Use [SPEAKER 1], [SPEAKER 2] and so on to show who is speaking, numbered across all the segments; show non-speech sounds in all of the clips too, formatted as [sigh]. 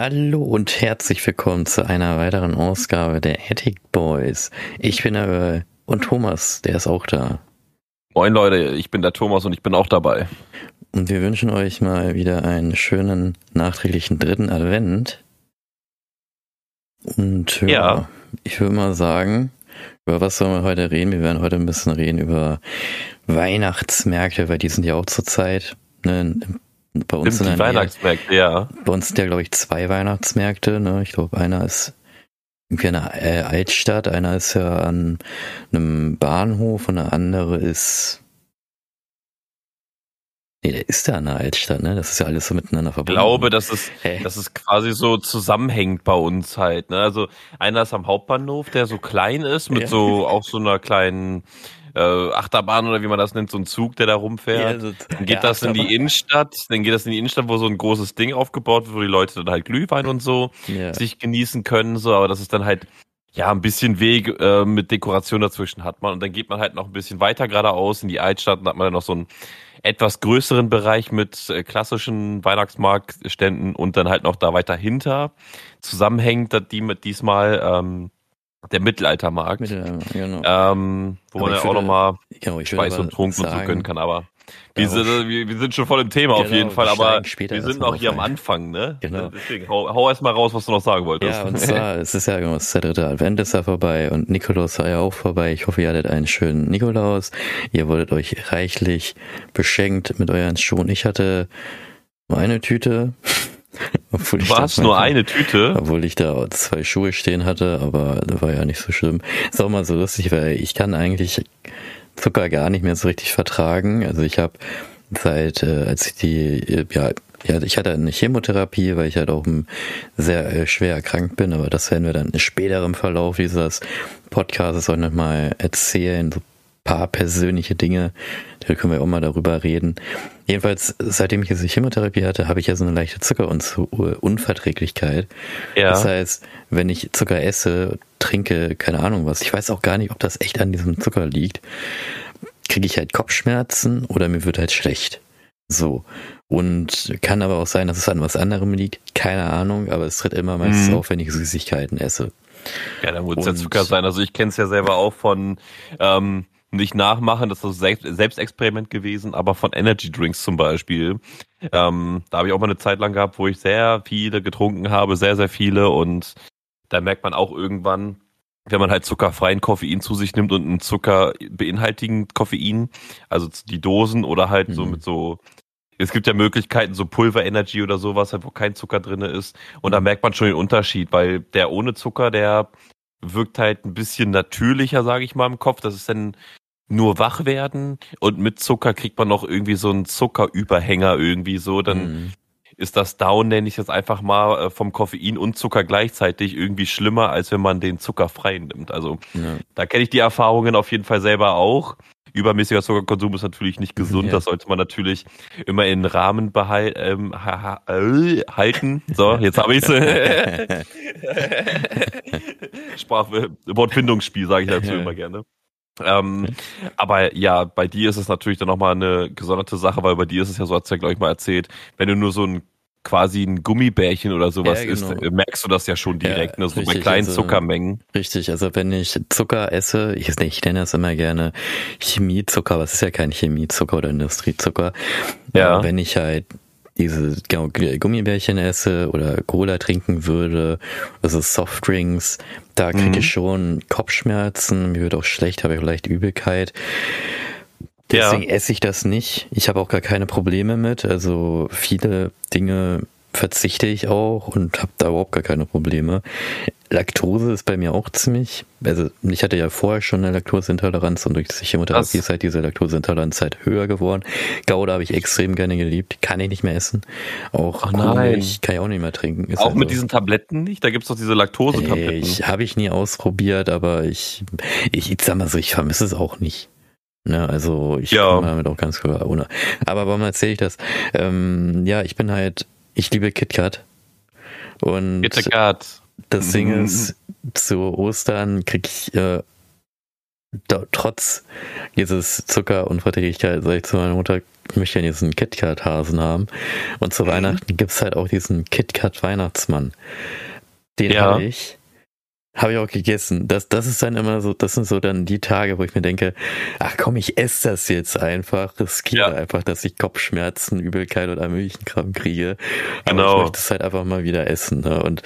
[SPEAKER 1] Hallo und herzlich willkommen zu einer weiteren Ausgabe der Attic Boys. Ich bin der und Thomas, der ist auch da.
[SPEAKER 2] Moin Leute, ich bin der Thomas und ich bin auch dabei.
[SPEAKER 1] Und wir wünschen euch mal wieder einen schönen nachträglichen dritten Advent. Und ja, ja. ich würde mal sagen, über was sollen wir heute reden? Wir werden heute ein bisschen reden über Weihnachtsmärkte, weil die sind ja auch zurzeit ne,
[SPEAKER 2] bei uns Stimmt, die Weihnachtsmärkte, ja.
[SPEAKER 1] Bei uns sind ja, glaube ich, zwei Weihnachtsmärkte. Ne? Ich glaube, einer ist irgendwie eine äh, Altstadt, einer ist ja an einem Bahnhof und der andere ist. Nee, der ist da an der Altstadt, ne? Das ist ja alles so miteinander verbunden.
[SPEAKER 2] Ich glaube, dass es, hey. dass es quasi so zusammenhängt bei uns halt. Ne? Also einer ist am Hauptbahnhof, der so klein ist, mit ja. so auch so einer kleinen äh, Achterbahn oder wie man das nennt, so ein Zug, der da rumfährt. Ja, dann geht das in die Innenstadt, dann geht das in die Innenstadt, wo so ein großes Ding aufgebaut wird, wo die Leute dann halt Glühwein und so ja. sich genießen können, so, aber das ist dann halt ja, ein bisschen Weg äh, mit Dekoration dazwischen hat man. Und dann geht man halt noch ein bisschen weiter geradeaus in die Altstadt und hat man dann noch so einen etwas größeren Bereich mit äh, klassischen Weihnachtsmarktständen und dann halt noch da weiter hinter zusammenhängt, die mit diesmal ähm, der Mittelaltermarkt. Mittelalter, genau. Ähm, wo aber man ja auch nochmal genau, Speis und Trunk und so können kann, aber wir sind, wir, sind schon voll im Thema genau, auf jeden Fall, aber wir sind noch hier am Anfang, ne? Genau. Deswegen, hau, hau erst mal raus, was du noch sagen wolltest.
[SPEAKER 1] Ja, und zwar, [laughs] es ist ja, genau, es ist der dritte Advent ist ja vorbei und Nikolaus war ja auch vorbei. Ich hoffe, ihr hattet einen schönen Nikolaus. Ihr wurdet euch reichlich beschenkt mit euren Schuhen. Ich hatte nur eine Tüte.
[SPEAKER 2] Obwohl du hast nur eine Tüte?
[SPEAKER 1] Obwohl ich da zwei Schuhe stehen hatte, aber das war ja nicht so schlimm. Ist auch mal so lustig, weil ich kann eigentlich Zucker gar nicht mehr so richtig vertragen. Also ich habe seit, äh, als ich die, ja, ja, ich hatte eine Chemotherapie, weil ich halt auch sehr äh, schwer erkrankt bin, aber das werden wir dann später im Verlauf dieses Podcasts auch nochmal erzählen, so paar persönliche Dinge, da können wir auch mal darüber reden. Jedenfalls, seitdem ich diese Chemotherapie hatte, habe ich ja so eine leichte Zuckerunverträglichkeit. Ja. Das heißt, wenn ich Zucker esse, trinke, keine Ahnung was, ich weiß auch gar nicht, ob das echt an diesem Zucker liegt, kriege ich halt Kopfschmerzen oder mir wird halt schlecht. So. Und kann aber auch sein, dass es an was anderem liegt. Keine Ahnung, aber es tritt immer meistens mhm. auf, wenn ich Süßigkeiten esse.
[SPEAKER 2] Ja, dann muss es ja Zucker sein. Also ich kenne es ja selber auch von ähm, nicht nachmachen, das ist ein Selbstexperiment gewesen, aber von Energy Drinks zum Beispiel. Ähm, da habe ich auch mal eine Zeit lang gehabt, wo ich sehr viele getrunken habe, sehr, sehr viele und da merkt man auch irgendwann, wenn man halt zuckerfreien Koffein zu sich nimmt und einen Zucker beinhaltigen Koffein, also die Dosen oder halt mhm. so mit so es gibt ja Möglichkeiten, so Pulver Energy oder sowas, halt, wo kein Zucker drinne ist. Und da mhm. merkt man schon den Unterschied, weil der ohne Zucker, der wirkt halt ein bisschen natürlicher, sage ich mal, im Kopf. Das ist dann nur wach werden und mit Zucker kriegt man noch irgendwie so einen Zuckerüberhänger irgendwie so, dann mhm. ist das Down, nenne ich jetzt einfach mal, äh, vom Koffein und Zucker gleichzeitig irgendwie schlimmer, als wenn man den Zucker frei nimmt. Also ja. da kenne ich die Erfahrungen auf jeden Fall selber auch. Übermäßiger Zuckerkonsum ist natürlich nicht gesund, [laughs] ja. das sollte man natürlich immer in Rahmen behal ähm, ha äh, halten. So, jetzt habe ich's. [laughs] Sprach äh, Wortfindungsspiel sage ich dazu immer gerne. Ähm, aber ja, bei dir ist es natürlich dann nochmal eine gesonderte Sache, weil bei dir ist es ja so, hat's ja, glaube ich, mal erzählt, wenn du nur so ein quasi ein Gummibärchen oder sowas ja, genau. isst, merkst du das ja schon direkt, ja, ne? so richtig, bei kleinen also, Zuckermengen.
[SPEAKER 1] Richtig, also wenn ich Zucker esse, ich, ich nenne das immer gerne Chemiezucker, was ist ja kein Chemiezucker oder Industriezucker. Ja. Aber wenn ich halt diese genau, Gummibärchen esse oder Cola trinken würde, also Softdrinks, da kriege mhm. ich schon Kopfschmerzen, mir wird auch schlecht, habe ich vielleicht Übelkeit. Deswegen ja. esse ich das nicht. Ich habe auch gar keine Probleme mit. Also viele Dinge verzichte ich auch und habe da überhaupt gar keine Probleme. Laktose ist bei mir auch ziemlich, also ich hatte ja vorher schon eine Laktoseintoleranz und durch die Chemotherapie ist halt diese Laktoseintoleranz halt höher geworden. Gouda habe ich extrem gerne geliebt, kann ich nicht mehr essen. Auch nein. kann ich auch nicht mehr trinken.
[SPEAKER 2] Ist auch also, mit diesen Tabletten nicht? Da gibt's doch diese Laktose-Tabletten.
[SPEAKER 1] Ich habe ich nie ausprobiert, aber ich, ich, ich sag mal so, ich vermisse es auch nicht. Ne, also ich ja. damit auch ganz klar ohne. Aber warum erzähle ich das? Ähm, ja, ich bin halt ich liebe KitKat. Und KitKat. das Ding mhm. ist, zu Ostern kriege ich äh, da, trotz dieses Zuckerunverträglichkeit, sag ich zu meiner Mutter, möchte ja diesen KitKat-Hasen haben. Und zu mhm. Weihnachten gibt's halt auch diesen KitKat-Weihnachtsmann. Den ja. habe ich. Habe ich auch gegessen. Das, das ist dann immer so, das sind so dann die Tage, wo ich mir denke, ach komm, ich esse das jetzt einfach, riskiere ja. einfach, dass ich Kopfschmerzen, Übelkeit oder Milchenkram kriege. Aber genau. ich möchte es halt einfach mal wieder essen. Ne? Und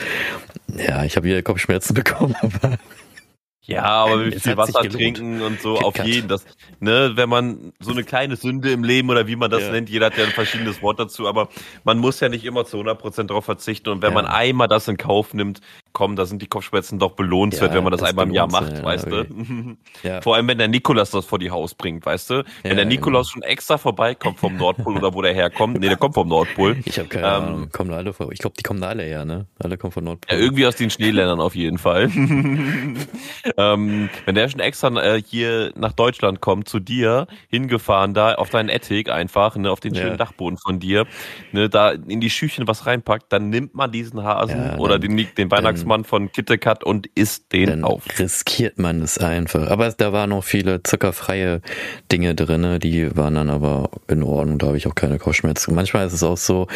[SPEAKER 1] ja, ich habe wieder Kopfschmerzen [laughs] bekommen, aber
[SPEAKER 2] ja, aber wie viel Wasser trinken und so Kit auf jeden. Das, ne, wenn man so eine kleine Sünde im Leben oder wie man das ja. nennt, jeder hat ja ein verschiedenes Wort dazu, aber man muss ja nicht immer zu 100% darauf verzichten. Und wenn ja. man einmal das in Kauf nimmt, komm, da sind die Kopfschmerzen doch belohnenswert, ja, wenn man das, das einmal im Jahr macht, ja, weißt du? [laughs] Ja. Vor allem, wenn der Nikolaus das vor die Haus bringt, weißt du? Wenn der Nikolaus genau. schon extra vorbeikommt vom Nordpol oder wo der herkommt. Nee, der kommt vom Nordpol.
[SPEAKER 1] Ich habe keine ähm, Ahnung. Kommen alle vor. Ich glaube, die kommen da alle her, ne? Alle kommen vom Nordpol.
[SPEAKER 2] Ja, irgendwie aus den Schneeländern auf jeden Fall. [laughs] ähm, wenn der schon extra äh, hier nach Deutschland kommt, zu dir, hingefahren da auf deinen Ethic einfach, ne, auf den schönen Dachboden von dir, ne, da in die Schüchchen was reinpackt, dann nimmt man diesen Hasen oder den, den Weihnachts Weihnachtsmann von KitKat und isst den
[SPEAKER 1] dann
[SPEAKER 2] auf.
[SPEAKER 1] riskiert man es einfach. Aber da waren noch viele zuckerfreie Dinge drin, die waren dann aber in Ordnung, da habe ich auch keine Kopfschmerzen. Manchmal ist es auch so,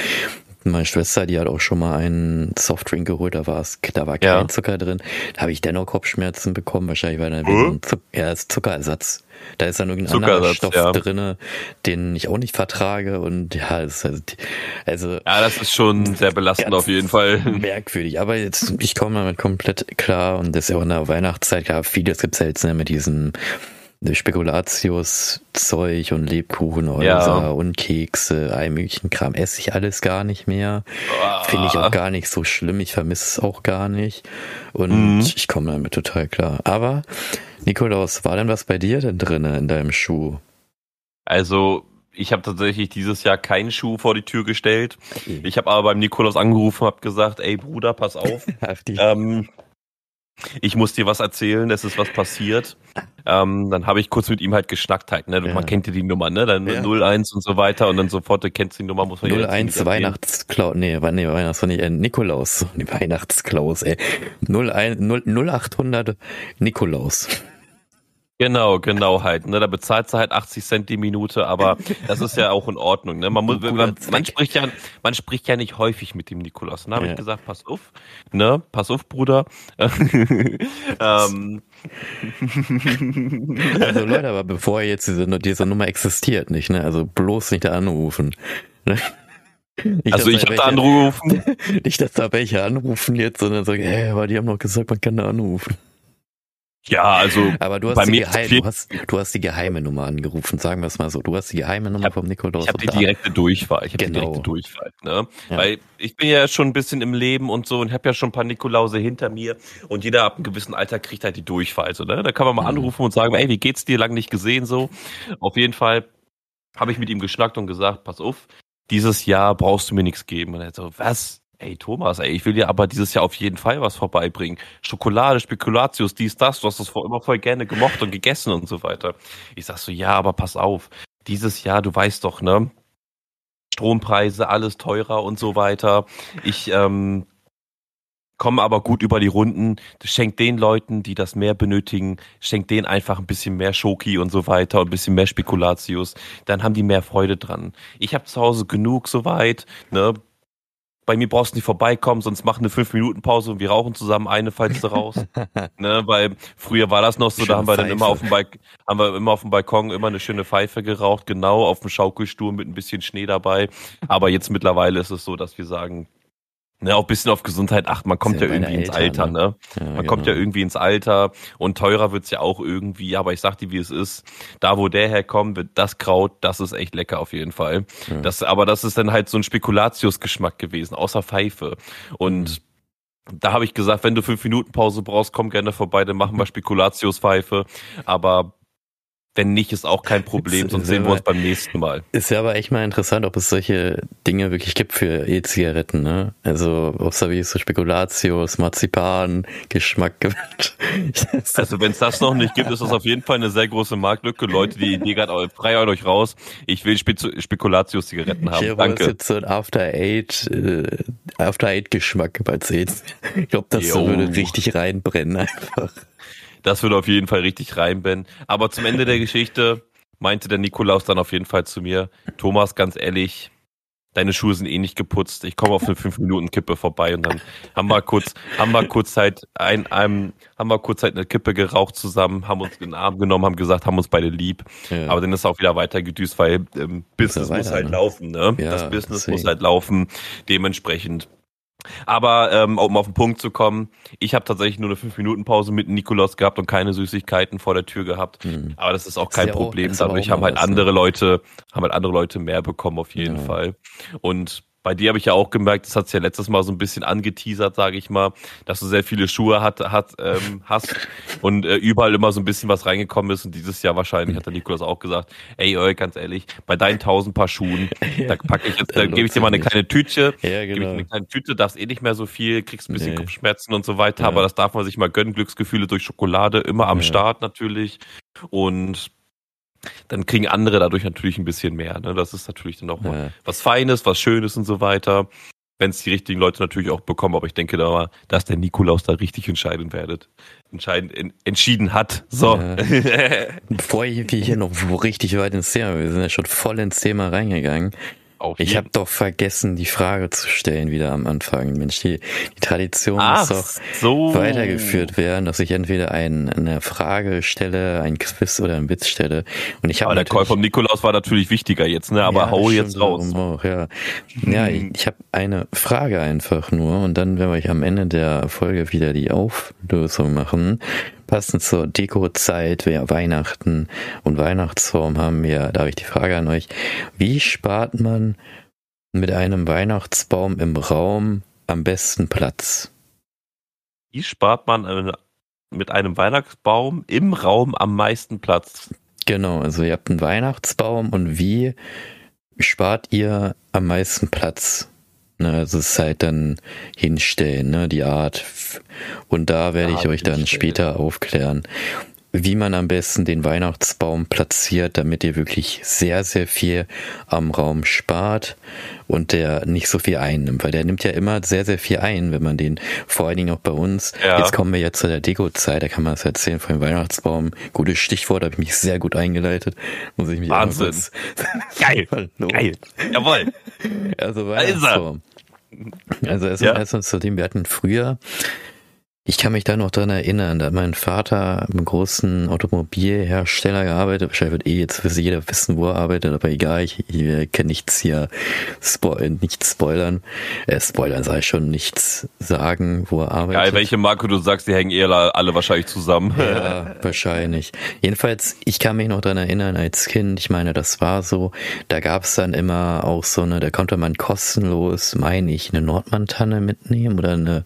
[SPEAKER 1] meine Schwester, die hat auch schon mal einen Softdrink geholt, da war es, da war kein ja. Zucker drin. Da habe ich dennoch Kopfschmerzen bekommen, wahrscheinlich weil da so ein Zuck, ja, Zuckerersatz. Da ist dann irgendein anderer Stoff ja. drinne, den ich auch nicht vertrage und ja, das ist also, also
[SPEAKER 2] ja, das ist schon sehr belastend auf jeden Fall. [laughs]
[SPEAKER 1] Merkwürdig, aber jetzt ich komme damit komplett klar und das ist ja auch in der Weihnachtszeit gab vieles gibt's ja jetzt ne, mit diesem Spekulatius-Zeug und Lebkuchenhäuser ja. und Kekse, all möglichen Kram esse ich alles gar nicht mehr. Ah. Finde ich auch gar nicht so schlimm. Ich vermisse es auch gar nicht. Und mhm. ich komme damit total klar. Aber, Nikolaus, war denn was bei dir denn drinne in deinem Schuh?
[SPEAKER 2] Also, ich habe tatsächlich dieses Jahr keinen Schuh vor die Tür gestellt. Ich habe aber beim Nikolaus angerufen und habe gesagt, ey Bruder, pass auf. [laughs] ähm, ich muss dir was erzählen, es ist was passiert. Ähm, dann habe ich kurz mit ihm halt geschnackt halt, ne? Ja. Man kennt ja die Nummer, ne? Dann ja. 01 und so weiter und dann sofort, du kennst die Nummer, muss man
[SPEAKER 1] 01 Weihnachtsklaus, nee, nee, Weihnachts, nee, äh, Nikolaus, [laughs] Weihnachtsklaus, ey. 01, 0, 0800 Nikolaus.
[SPEAKER 2] Genau, genau halt. Ne, da bezahlt sie halt 80 Cent die Minute, aber das ist ja auch in Ordnung. Ne? Man, muss, man, man spricht ja, man spricht ja nicht häufig mit dem Nikolaus. Dann habe ja. ich gesagt, pass auf, ne, pass auf, Bruder. [laughs] ähm.
[SPEAKER 1] also Leute, aber bevor jetzt diese, diese Nummer existiert, nicht, ne? Also bloß nicht da anrufen. Ne?
[SPEAKER 2] Nicht, also ich habe da angerufen. [laughs]
[SPEAKER 1] Nicht, dass da welche anrufen jetzt, sondern sagen, hey, aber die haben noch gesagt, man kann da anrufen.
[SPEAKER 2] Ja, also
[SPEAKER 1] aber du hast, bei mir geheim, du, hast, du hast die geheime Nummer angerufen, sagen wir es mal so. Du hast die geheime Nummer hab, vom Nikolaus.
[SPEAKER 2] Ich habe die direkte Durchfall. Ich habe genau. die direkte Durchfall. Ne? Ja. Weil ich bin ja schon ein bisschen im Leben und so und habe ja schon ein paar Nikolause hinter mir und jeder ab einem gewissen Alter kriegt halt die Durchfall. So, ne? Da kann man mal mhm. anrufen und sagen, ey, wie geht's dir? Lang nicht gesehen so. Auf jeden Fall habe ich mit ihm geschnackt und gesagt, pass auf, dieses Jahr brauchst du mir nichts geben. Und er so, was? Ey, Thomas, ey, ich will dir aber dieses Jahr auf jeden Fall was vorbeibringen. Schokolade, Spekulatius, dies, das, du hast das vor immer voll gerne gemocht und gegessen und so weiter. Ich sag so, ja, aber pass auf. Dieses Jahr, du weißt doch, ne? Strompreise, alles teurer und so weiter. Ich, ähm, komme aber gut über die Runden. Schenkt den Leuten, die das mehr benötigen, schenkt denen einfach ein bisschen mehr Schoki und so weiter und ein bisschen mehr Spekulatius. Dann haben die mehr Freude dran. Ich habe zu Hause genug soweit, ne? Bei mir brauchst du nicht vorbeikommen, sonst mach eine 5-Minuten-Pause und wir rauchen zusammen eine, falls du raus. [laughs] ne, weil früher war das noch so, schöne da haben wir dann immer auf dem Balkon, haben wir immer auf dem Balkon immer eine schöne Pfeife geraucht, genau, auf dem Schaukelstuhl mit ein bisschen Schnee dabei. Aber jetzt mittlerweile ist es so, dass wir sagen, Ne, auch bisschen auf Gesundheit achten. Man kommt ja, ja irgendwie ins Alter, ne? ne? Ja, Man genau. kommt ja irgendwie ins Alter und teurer wird's ja auch irgendwie, aber ich sag dir, wie es ist. Da, wo der herkommt, wird das Kraut, das ist echt lecker auf jeden Fall. Ja. Das, aber das ist dann halt so ein Spekulatius-Geschmack gewesen, außer Pfeife. Und mhm. da habe ich gesagt, wenn du fünf Minuten Pause brauchst, komm gerne vorbei, dann machen wir Spekulatius-Pfeife. Aber wenn nicht, ist auch kein Problem, sonst sehen wir uns beim nächsten Mal.
[SPEAKER 1] Ist ja aber echt mal interessant, ob es solche Dinge wirklich gibt für E-Zigaretten, ne? Also, ob es da wie so Spekulatius, Marzipan, Geschmack gibt.
[SPEAKER 2] also, wenn es das noch nicht gibt, ist das auf jeden Fall eine sehr große Marktlücke. Leute, die Idee gerade frei euch raus. Ich will Spekulatius-Zigaretten haben. Ich Danke. Das
[SPEAKER 1] jetzt so ein After Eight, äh, After Eight Geschmack bei Zehns. Ich glaube, das jo. würde richtig reinbrennen einfach.
[SPEAKER 2] Das würde auf jeden Fall richtig rein, Ben. Aber zum Ende der Geschichte, meinte der Nikolaus dann auf jeden Fall zu mir, Thomas, ganz ehrlich, deine Schuhe sind eh nicht geputzt, ich komme auf eine 5-Minuten-Kippe vorbei und dann haben wir kurz, haben wir kurz halt ein, einem, haben wir kurz halt eine Kippe geraucht zusammen, haben uns in den Arm genommen, haben gesagt, haben uns beide lieb. Ja. Aber dann ist auch wieder weiter gedüst, weil ähm, Business weiter, muss halt ne? laufen, ne? Ja, das Business deswegen. muss halt laufen. Dementsprechend aber ähm, um auf den Punkt zu kommen, ich habe tatsächlich nur eine 5-Minuten-Pause mit Nikolaus gehabt und keine Süßigkeiten vor der Tür gehabt. Mhm. Aber das ist auch kein ist Problem. Auch, Dadurch haben halt was, andere ne? Leute, haben halt andere Leute mehr bekommen auf jeden ja. Fall. Und bei dir habe ich ja auch gemerkt, das hat ja letztes Mal so ein bisschen angeteasert, sage ich mal, dass du sehr viele Schuhe hat, hat, ähm, hast und äh, überall immer so ein bisschen was reingekommen ist. Und dieses Jahr wahrscheinlich hat der Nikolas auch gesagt, ey, ey ganz ehrlich, bei deinen tausend Paar Schuhen, [laughs] da packe ich jetzt, da gebe ich dir mal eine kleine Tüte, ja, genau. gebe ich eine kleine Tüte, darfst eh nicht mehr so viel, kriegst ein bisschen nee. Kopfschmerzen und so weiter, ja. aber das darf man sich mal gönnen, Glücksgefühle durch Schokolade, immer am. Start natürlich. Und dann kriegen andere dadurch natürlich ein bisschen mehr. Ne? Das ist natürlich dann auch ja. mal was Feines, was Schönes und so weiter. Wenn es die richtigen Leute natürlich auch bekommen, aber ich denke da mal, dass der Nikolaus da richtig entscheiden werdet. Entscheiden, en, entschieden hat. So. Ja. [laughs]
[SPEAKER 1] Bevor wir hier noch richtig weit ins Thema, wir sind ja schon voll ins Thema reingegangen. Auf ich habe doch vergessen, die Frage zu stellen wieder am Anfang. Mensch, die, die Tradition Ach, muss doch so. weitergeführt werden, dass ich entweder ein, eine Frage stelle, ein Quiz oder ein Witz stelle. Und ich habe
[SPEAKER 2] der Call vom Nikolaus war natürlich wichtiger jetzt, ne? Aber ja, hau jetzt raus.
[SPEAKER 1] Auch, ja, ja ich, ich habe eine Frage einfach nur und dann werden wir am Ende der Folge wieder die Auflösung machen passend zur Dekozeit, wir Weihnachten und Weihnachtsform haben wir, da habe ich die Frage an euch, wie spart man mit einem Weihnachtsbaum im Raum am besten Platz?
[SPEAKER 2] Wie spart man mit einem Weihnachtsbaum im Raum am meisten Platz?
[SPEAKER 1] Genau, also ihr habt einen Weihnachtsbaum und wie spart ihr am meisten Platz? Ne, also es ist halt dann hinstellen, ne, die Art. Und da werde ich euch dann später aufklären, wie man am besten den Weihnachtsbaum platziert, damit ihr wirklich sehr, sehr viel am Raum spart und der nicht so viel einnimmt, weil der nimmt ja immer sehr, sehr viel ein, wenn man den, vor allen Dingen auch bei uns, ja. jetzt kommen wir jetzt zu der Deko-Zeit, da kann man das erzählen von dem Weihnachtsbaum, gutes Stichwort, da habe ich mich sehr gut eingeleitet, muss ich mich
[SPEAKER 2] Wahnsinn. [laughs] Geil, [laughs] geil, jawohl.
[SPEAKER 1] Also Weihnachtsbaum. Also erstmal ja. erstmal zu dem, wir hatten früher ich kann mich da noch dran erinnern, da hat mein Vater im großen Automobilhersteller gearbeitet. Wahrscheinlich wird eh jetzt für jeder wissen, wo er arbeitet, aber egal, ich, ich kann nichts hier spo nichts spoilern. Äh, spoilern ich schon, nichts sagen, wo er arbeitet.
[SPEAKER 2] Geil, welche Marke du sagst, die hängen eh alle wahrscheinlich zusammen.
[SPEAKER 1] Ja, [laughs] wahrscheinlich. Jedenfalls, ich kann mich noch dran erinnern, als Kind, ich meine, das war so, da gab es dann immer auch so eine, da konnte man kostenlos, meine ich, eine Nordmann-Tanne mitnehmen oder eine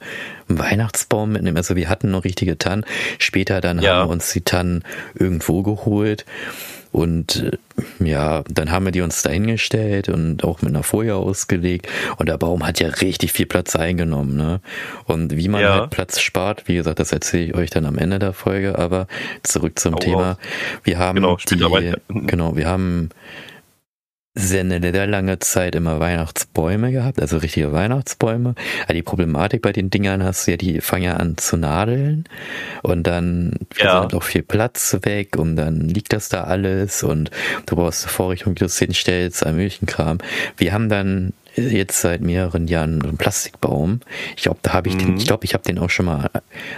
[SPEAKER 1] einen Weihnachtsbaum mitnehmen. Also wir hatten noch richtige Tannen. Später dann ja. haben wir uns die Tannen irgendwo geholt. Und äh, ja, dann haben wir die uns dahingestellt und auch mit einer Folie ausgelegt. Und der Baum hat ja richtig viel Platz eingenommen. Ne? Und wie man ja. halt Platz spart, wie gesagt, das erzähle ich euch dann am Ende der Folge. Aber zurück zum oh, Thema. Wir haben genau, die, genau, wir haben sehr sehr lange Zeit immer Weihnachtsbäume gehabt, also richtige Weihnachtsbäume. Aber die Problematik bei den Dingern hast du ja, die fangen ja an zu nadeln und dann ja. auch viel Platz weg und dann liegt das da alles und du brauchst eine Vorrichtung, die du es hinstellst, all möglichen Kram. Wir haben dann jetzt seit mehreren Jahren einen Plastikbaum. Ich glaube, da habe ich mhm. den, ich glaube, ich habe den auch schon mal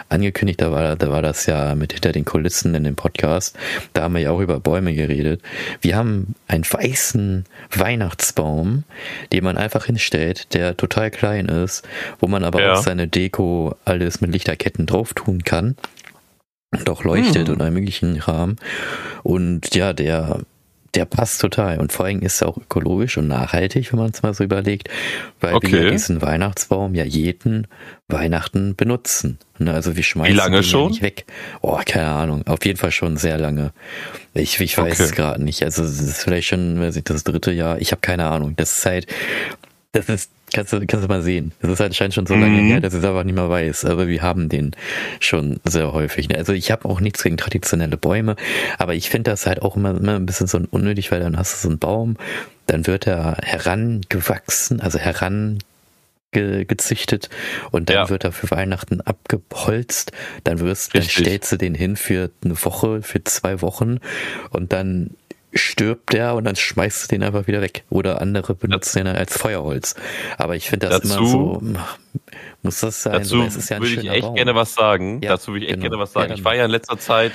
[SPEAKER 1] angekündigt, da war, da war das ja mit hinter den Kulissen in dem Podcast. Da haben wir ja auch über Bäume geredet. Wir haben einen weißen Weihnachtsbaum, den man einfach hinstellt, der total klein ist, wo man aber ja. auch seine Deko alles mit Lichterketten drauf tun kann und auch leuchtet hm. und einen möglichen Rahmen. Und ja, der der passt total. Und vor allem ist er auch ökologisch und nachhaltig, wenn man es mal so überlegt, weil okay. wir diesen Weihnachtsbaum ja jeden Weihnachten benutzen. Ne, also wir schmeißen
[SPEAKER 2] Wie lange schon?
[SPEAKER 1] nicht weg. Oh, keine Ahnung. Auf jeden Fall schon sehr lange. Ich, ich weiß okay. es gerade nicht. Also es ist vielleicht schon weiß ich, das dritte Jahr. Ich habe keine Ahnung. Das ist halt, das ist Kannst du, kannst du mal sehen. Das ist halt scheint schon so lange mhm. her, dass ich es einfach nicht mehr weiß. Aber wir haben den schon sehr häufig. Ne? Also ich habe auch nichts gegen traditionelle Bäume, aber ich finde das halt auch immer, immer ein bisschen so unnötig, weil dann hast du so einen Baum, dann wird er herangewachsen, also heran gezüchtet und dann ja. wird er für Weihnachten abgeholzt. Dann wirst, dann stellst du den hin für eine Woche, für zwei Wochen und dann stirbt der und dann schmeißt du den einfach wieder weg. Oder andere benutzen den als Feuerholz. Aber ich finde das dazu, immer so, muss das sein?
[SPEAKER 2] Dazu ja würde ich echt Baum. gerne was sagen. Ja, dazu würde ich echt genau. gerne was sagen. Ja, ich war ja in letzter Zeit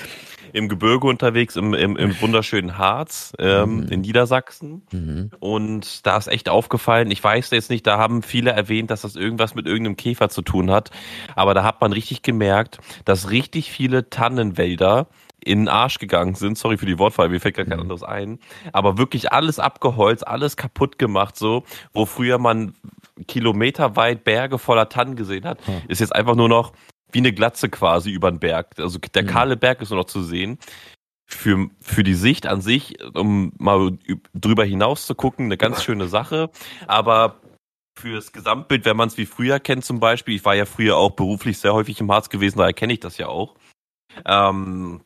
[SPEAKER 2] im Gebirge unterwegs, im, im, im wunderschönen Harz ähm, mhm. in Niedersachsen. Mhm. Und da ist echt aufgefallen, ich weiß jetzt nicht, da haben viele erwähnt, dass das irgendwas mit irgendeinem Käfer zu tun hat. Aber da hat man richtig gemerkt, dass richtig viele Tannenwälder in den Arsch gegangen sind. Sorry für die Wortwahl, mir fällt gar kein mhm. anderes ein. Aber wirklich alles abgeholzt, alles kaputt gemacht, so, wo früher man kilometerweit Berge voller Tannen gesehen hat, ist jetzt einfach nur noch wie eine Glatze quasi über den Berg. Also der mhm. kahle Berg ist nur noch zu sehen. Für, für die Sicht an sich, um mal drüber hinaus zu gucken, eine ganz schöne Sache. Aber fürs Gesamtbild, wenn man es wie früher kennt zum Beispiel, ich war ja früher auch beruflich sehr häufig im Harz gewesen, daher kenne ich das ja auch. Ähm,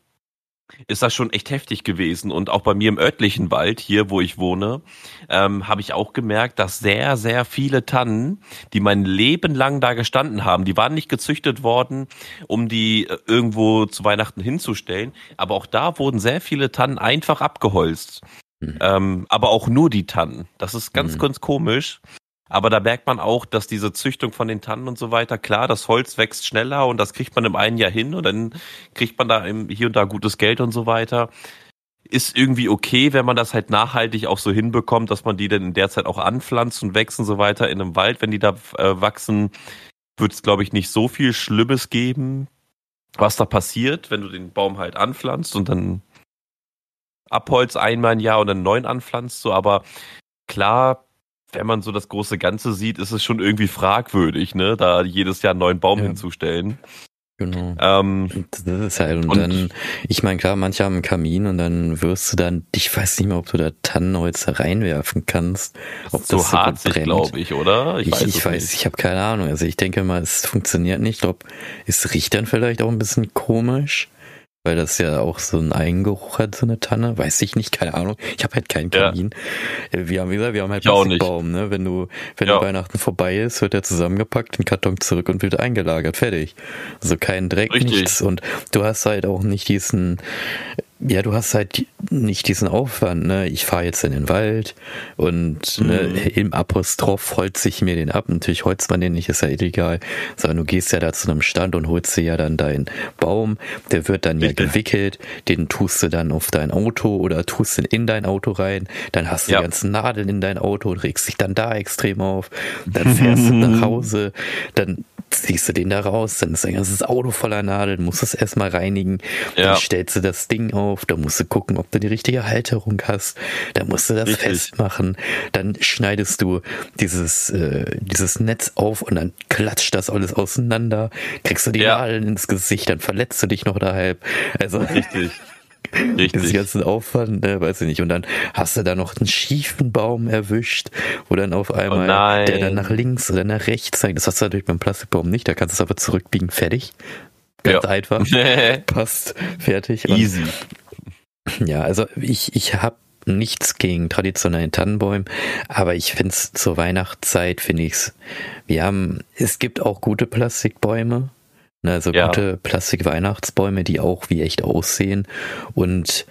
[SPEAKER 2] ist das schon echt heftig gewesen. Und auch bei mir im örtlichen Wald, hier wo ich wohne, ähm, habe ich auch gemerkt, dass sehr, sehr viele Tannen, die mein Leben lang da gestanden haben, die waren nicht gezüchtet worden, um die äh, irgendwo zu Weihnachten hinzustellen. Aber auch da wurden sehr viele Tannen einfach abgeholzt. Mhm. Ähm, aber auch nur die Tannen. Das ist ganz, mhm. ganz komisch. Aber da merkt man auch, dass diese Züchtung von den Tannen und so weiter, klar, das Holz wächst schneller und das kriegt man im einen Jahr hin und dann kriegt man da hier und da gutes Geld und so weiter. Ist irgendwie okay, wenn man das halt nachhaltig auch so hinbekommt, dass man die dann in der Zeit auch anpflanzt und wächst und so weiter in einem Wald. Wenn die da äh, wachsen, wird es, glaube ich, nicht so viel Schlimmes geben, was da passiert, wenn du den Baum halt anpflanzt und dann abholzt einmal ein Jahr und einen neuen anpflanzt. So, aber klar, wenn man so das große Ganze sieht, ist es schon irgendwie fragwürdig, ne, da jedes Jahr einen neuen Baum ja. hinzustellen.
[SPEAKER 1] Genau. Ähm, das ist halt, und, und dann, ich meine, klar, manche haben einen Kamin und dann wirst du dann, ich weiß nicht mehr, ob du da Tannenholz reinwerfen kannst. Ob
[SPEAKER 2] so das so hart glaube ich, oder?
[SPEAKER 1] Ich, ich weiß, ich, weiß, ich habe keine Ahnung. Also ich denke mal, es funktioniert nicht. Ich glaube, es riecht dann vielleicht auch ein bisschen komisch weil das ja auch so einen Eigengeruch hat, so eine Tanne. Weiß ich nicht, keine Ahnung. Ich habe halt keinen Kamin. Ja. Äh, wir haben, wie gesagt, wir haben halt einen Baum, ne? Wenn du, wenn ja. Weihnachten vorbei ist, wird er zusammengepackt, den Karton zurück und wird eingelagert. Fertig. Also kein Dreck, Richtig. nichts. Und du hast halt auch nicht diesen, ja, du hast halt nicht diesen Aufwand, ne? Ich fahre jetzt in den Wald und ne, mhm. ne, im Apostroph holze ich mir den ab. Natürlich holzt man den nicht, ist ja illegal, sondern du gehst ja da zu einem Stand und holst dir ja dann deinen Baum, der wird dann Bitte. ja gewickelt, den tust du dann auf dein Auto oder tust den in dein Auto rein, dann hast du ja. die ganzen Nadeln in dein Auto und regst dich dann da extrem auf, dann fährst du nach [laughs] Hause, dann ziehst du den da raus, dann ist dein ganzes Auto voller Nadeln, musst es erstmal reinigen, ja. dann stellst du das Ding auf, dann musst du gucken, ob du die richtige Halterung hast, dann musst du das Richtig. festmachen, dann schneidest du dieses, äh, dieses Netz auf und dann klatscht das alles auseinander, kriegst du die ja. Nadeln ins Gesicht, dann verletzt du dich noch dahalb. Also
[SPEAKER 2] Richtig.
[SPEAKER 1] Richtig. Diesen ganzen Aufwand, ne, weiß ich nicht. Und dann hast du da noch einen schiefen Baum erwischt, wo dann auf einmal oh der dann nach links oder nach rechts zeigt. Das hast du natürlich beim Plastikbaum nicht, da kannst du es aber zurückbiegen, fertig. Ganz ja. einfach. [laughs] Passt, fertig.
[SPEAKER 2] Easy.
[SPEAKER 1] Und, ja, also ich, ich habe nichts gegen traditionelle Tannenbäume, aber ich finde es zur Weihnachtszeit, finde ich es, wir haben, es gibt auch gute Plastikbäume, also ja. gute Plastik-Weihnachtsbäume, die auch wie echt aussehen und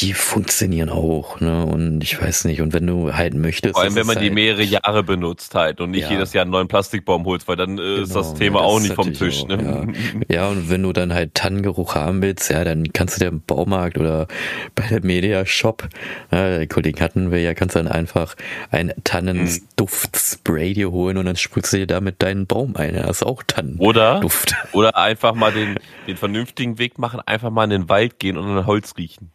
[SPEAKER 1] die funktionieren auch, ne? Und ich weiß nicht, und wenn du halt möchtest.
[SPEAKER 2] Vor allem, wenn man halt, die mehrere Jahre benutzt halt und nicht ja. jedes Jahr einen neuen Plastikbaum holst, weil dann äh, genau, ist das Thema ja, das auch nicht vom Tisch. Auch,
[SPEAKER 1] ne? ja. ja, und wenn du dann halt Tannengeruch haben willst, ja, dann kannst du dir im Baumarkt oder bei der Media Shop, die Kollegen hatten wir ja, kannst du dann einfach ein Tannenduftspray dir holen und dann sprühst du dir damit deinen Baum ein. Ja, das ist auch Tannenduft.
[SPEAKER 2] Oder, [laughs] oder einfach mal den, den vernünftigen Weg machen, einfach mal in den Wald gehen und an Holz riechen.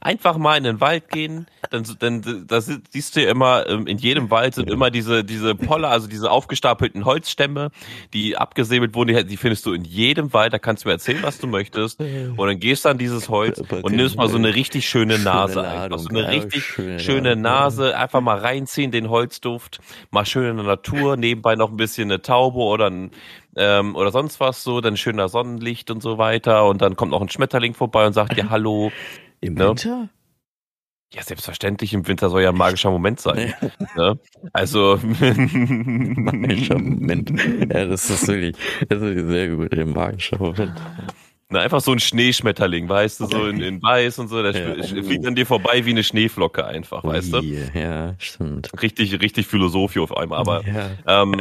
[SPEAKER 2] Einfach mal in den Wald gehen, dann, dann da siehst du ja immer, ähm, in jedem Wald sind immer diese, diese Poller, also diese aufgestapelten Holzstämme, die abgesäbelt wurden, die, findest du in jedem Wald, da kannst du mir erzählen, was du möchtest. Und dann gehst du an dieses Holz und nimmst mal so eine richtig schöne Nase ein. Also eine richtig schöne Nase, einfach mal reinziehen, den Holzduft, mal schön in der Natur, nebenbei noch ein bisschen eine Taube oder ein ähm, oder sonst was so, dann schöner Sonnenlicht und so weiter und dann kommt noch ein Schmetterling vorbei und sagt dir Hallo. [laughs]
[SPEAKER 1] Im ne? Winter?
[SPEAKER 2] Ja, selbstverständlich, im Winter soll ja ein magischer Moment sein. ne? Also. [laughs] [laughs]
[SPEAKER 1] magischer Moment. Ja, das ist wirklich, das ist sehr gut, ein magischer Moment.
[SPEAKER 2] Na, einfach so ein Schneeschmetterling, weißt du, so in, in weiß und so, der ja. fliegt an dir vorbei wie eine Schneeflocke einfach, weißt
[SPEAKER 1] du? Ja, stimmt.
[SPEAKER 2] Richtig, richtig Philosophie auf einmal, aber ja. ähm,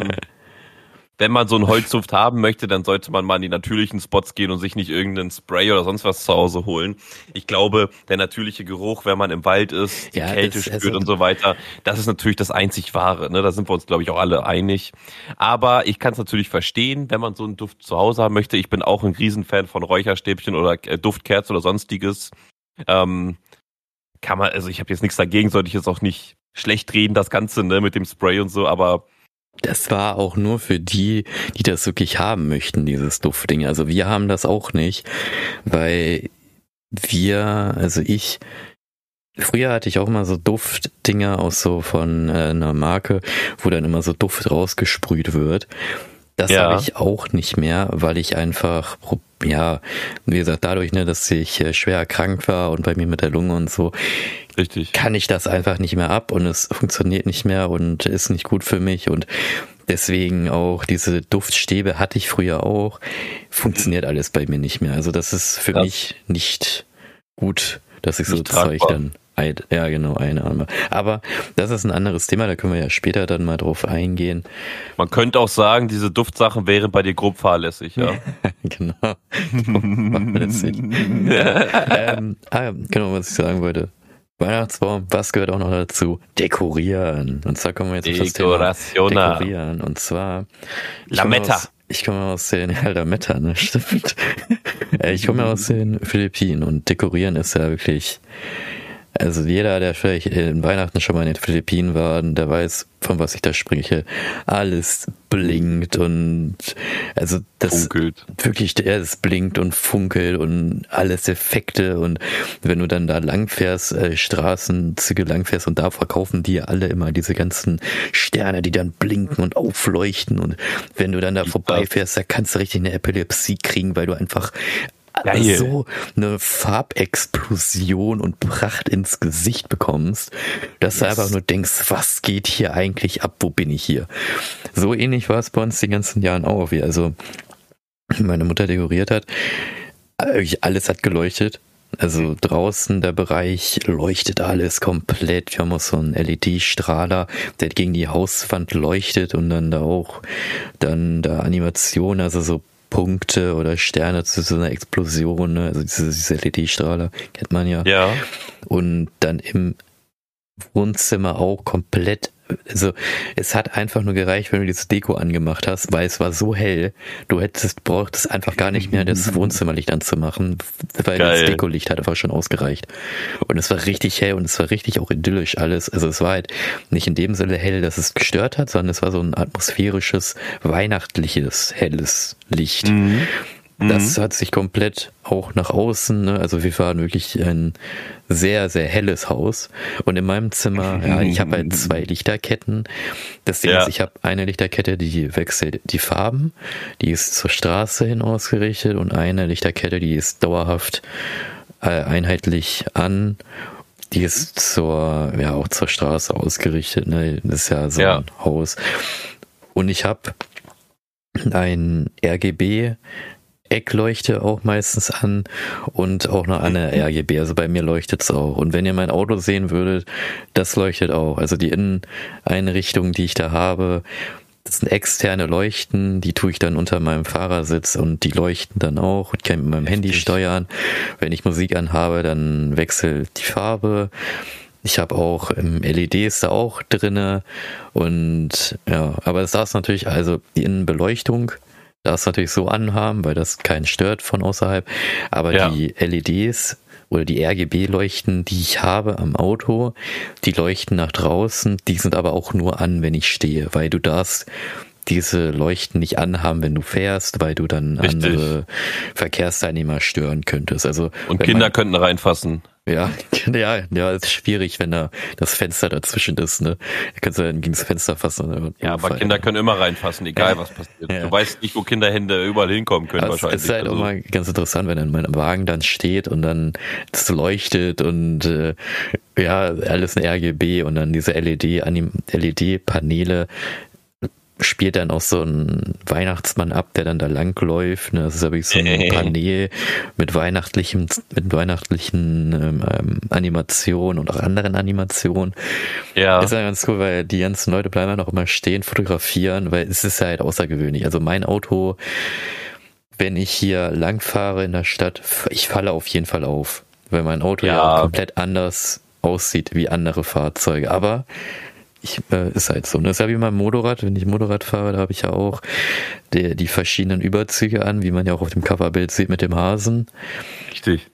[SPEAKER 2] wenn man so einen Holzduft haben möchte, dann sollte man mal in die natürlichen Spots gehen und sich nicht irgendeinen Spray oder sonst was zu Hause holen. Ich glaube, der natürliche Geruch, wenn man im Wald ist, die ja, Kälte spürt also und so weiter, das ist natürlich das einzig wahre. Ne? Da sind wir uns, glaube ich, auch alle einig. Aber ich kann es natürlich verstehen, wenn man so einen Duft zu Hause haben möchte. Ich bin auch ein Riesenfan von Räucherstäbchen oder äh, Duftkerzen oder sonstiges. Ähm, kann man, also ich habe jetzt nichts dagegen, sollte ich jetzt auch nicht schlecht reden, das Ganze, ne, mit dem Spray und so, aber
[SPEAKER 1] das war auch nur für die, die das wirklich haben möchten, dieses Duftding. Also wir haben das auch nicht, weil wir, also ich, früher hatte ich auch immer so Duftdinger aus so von äh, einer Marke, wo dann immer so Duft rausgesprüht wird. Das ja. habe ich auch nicht mehr, weil ich einfach, ja, wie gesagt, dadurch, ne, dass ich äh, schwer erkrankt war und bei mir mit der Lunge und so, Richtig. kann ich das einfach nicht mehr ab und es funktioniert nicht mehr und ist nicht gut für mich und deswegen auch diese Duftstäbe hatte ich früher auch, funktioniert alles bei mir nicht mehr. Also das ist für das mich nicht gut, dass ich so Zeug dann ja, genau, eine Arme. Aber das ist ein anderes Thema, da können wir ja später dann mal drauf eingehen.
[SPEAKER 2] Man könnte auch sagen, diese Duftsachen wären bei dir grob fahrlässig, ja. [laughs]
[SPEAKER 1] genau. fahrlässig. [laughs] ähm, ah, genau, was ich sagen wollte. Weihnachtsbaum, was gehört auch noch dazu? Dekorieren. Und zwar kommen wir jetzt auf das Thema Dekorieren. Und zwar
[SPEAKER 2] Lametta.
[SPEAKER 1] Ich komme aus den, [laughs] Lametta, ne, stimmt. Äh, ich komme aus den Philippinen und Dekorieren ist ja wirklich also jeder, der vielleicht in Weihnachten schon mal in den Philippinen war, der weiß, von was ich da spreche. Alles blinkt und also das funkelt. wirklich, ja, es blinkt und funkelt und alles Effekte und wenn du dann da langfährst, äh, Straßenzüge langfährst und da verkaufen die alle immer diese ganzen Sterne, die dann blinken und aufleuchten und wenn du dann da vorbeifährst, da kannst du richtig eine Epilepsie kriegen, weil du einfach Geil. so eine Farbexplosion und Pracht ins Gesicht bekommst, dass yes. du einfach nur denkst, was geht hier eigentlich ab, wo bin ich hier? So ähnlich war es bei uns die ganzen Jahren auch, wie also meine Mutter dekoriert hat. Alles hat geleuchtet. Also draußen der Bereich leuchtet alles komplett. Wir haben auch so einen LED-Strahler, der gegen die Hauswand leuchtet und dann da auch dann da Animation, also so Punkte oder Sterne zu so einer Explosion, ne? also diese, diese LED-Strahler, kennt man ja.
[SPEAKER 2] Ja.
[SPEAKER 1] Und dann im Wohnzimmer auch komplett also es hat einfach nur gereicht, wenn du diese Deko angemacht hast, weil es war so hell, du hättest brauchtest einfach gar nicht mehr das Wohnzimmerlicht anzumachen, weil Geil. das Dekolicht hat einfach schon ausgereicht. Und es war richtig hell und es war richtig auch idyllisch alles. Also es war halt nicht in dem Sinne hell, dass es gestört hat, sondern es war so ein atmosphärisches, weihnachtliches, helles Licht. Mhm. Das mhm. hat sich komplett auch nach außen, ne? also wir waren wirklich ein sehr, sehr helles Haus. Und in meinem Zimmer, ja, [laughs] ich habe halt zwei Lichterketten. Das Ding ja. ist, ich habe eine Lichterkette, die wechselt die Farben, die ist zur Straße hin ausgerichtet und eine Lichterkette, die ist dauerhaft äh, einheitlich an. Die ist zur, ja, auch zur Straße ausgerichtet, ne? Das ist ja so ja. ein Haus. Und ich habe ein RGB Eckleuchte auch meistens an und auch noch eine [laughs] RGB. Also bei mir leuchtet es auch. Und wenn ihr mein Auto sehen würdet, das leuchtet auch. Also die Inneneinrichtung, die ich da habe, das sind externe Leuchten, die tue ich dann unter meinem Fahrersitz und die leuchten dann auch. Ich kann mit meinem Handy steuern. Wenn ich Musik anhabe, dann wechselt die Farbe. Ich habe auch im LEDs da auch drinne und ja, aber es saß natürlich also die Innenbeleuchtung das natürlich so anhaben, weil das keinen stört von außerhalb. Aber ja. die LEDs oder die RGB-Leuchten, die ich habe am Auto, die leuchten nach draußen, die sind aber auch nur an, wenn ich stehe, weil du darfst diese Leuchten nicht anhaben, wenn du fährst, weil du dann Richtig. andere Verkehrsteilnehmer stören könntest. Also
[SPEAKER 2] und Kinder man, könnten reinfassen. [laughs]
[SPEAKER 1] Ja, ja, ja, ist schwierig, wenn da das Fenster dazwischen ist, ne? Da kannst du dann gegen das Fenster fassen.
[SPEAKER 2] Ja, aber Kinder können immer reinfassen, egal was passiert. Ja. Du weißt nicht, wo Kinderhände überall hinkommen können,
[SPEAKER 1] also wahrscheinlich. Es ist halt also. auch mal ganz interessant, wenn dann mein Wagen dann steht und dann das leuchtet und äh, ja, alles ein RGB und dann diese LED, LED-Paneele spielt dann auch so ein Weihnachtsmann ab, der dann da langläuft. Ne? Das ist aber so ein [laughs] Panel mit weihnachtlichen, mit weihnachtlichen ähm, ähm, Animationen und auch anderen Animationen. Ja. Das ist ja ganz cool, weil die ganzen Leute bleiben dann auch immer stehen, fotografieren, weil es ist halt außergewöhnlich. Also mein Auto, wenn ich hier lang fahre in der Stadt, ich falle auf jeden Fall auf, weil mein Auto ja, ja komplett anders aussieht wie andere Fahrzeuge. Aber ich, äh, ist halt so. Ne? Das ist ja wie beim Motorrad. Wenn ich Motorrad fahre, da habe ich ja auch die, die verschiedenen Überzüge an, wie man ja auch auf dem Coverbild sieht mit dem Hasen.
[SPEAKER 2] Richtig.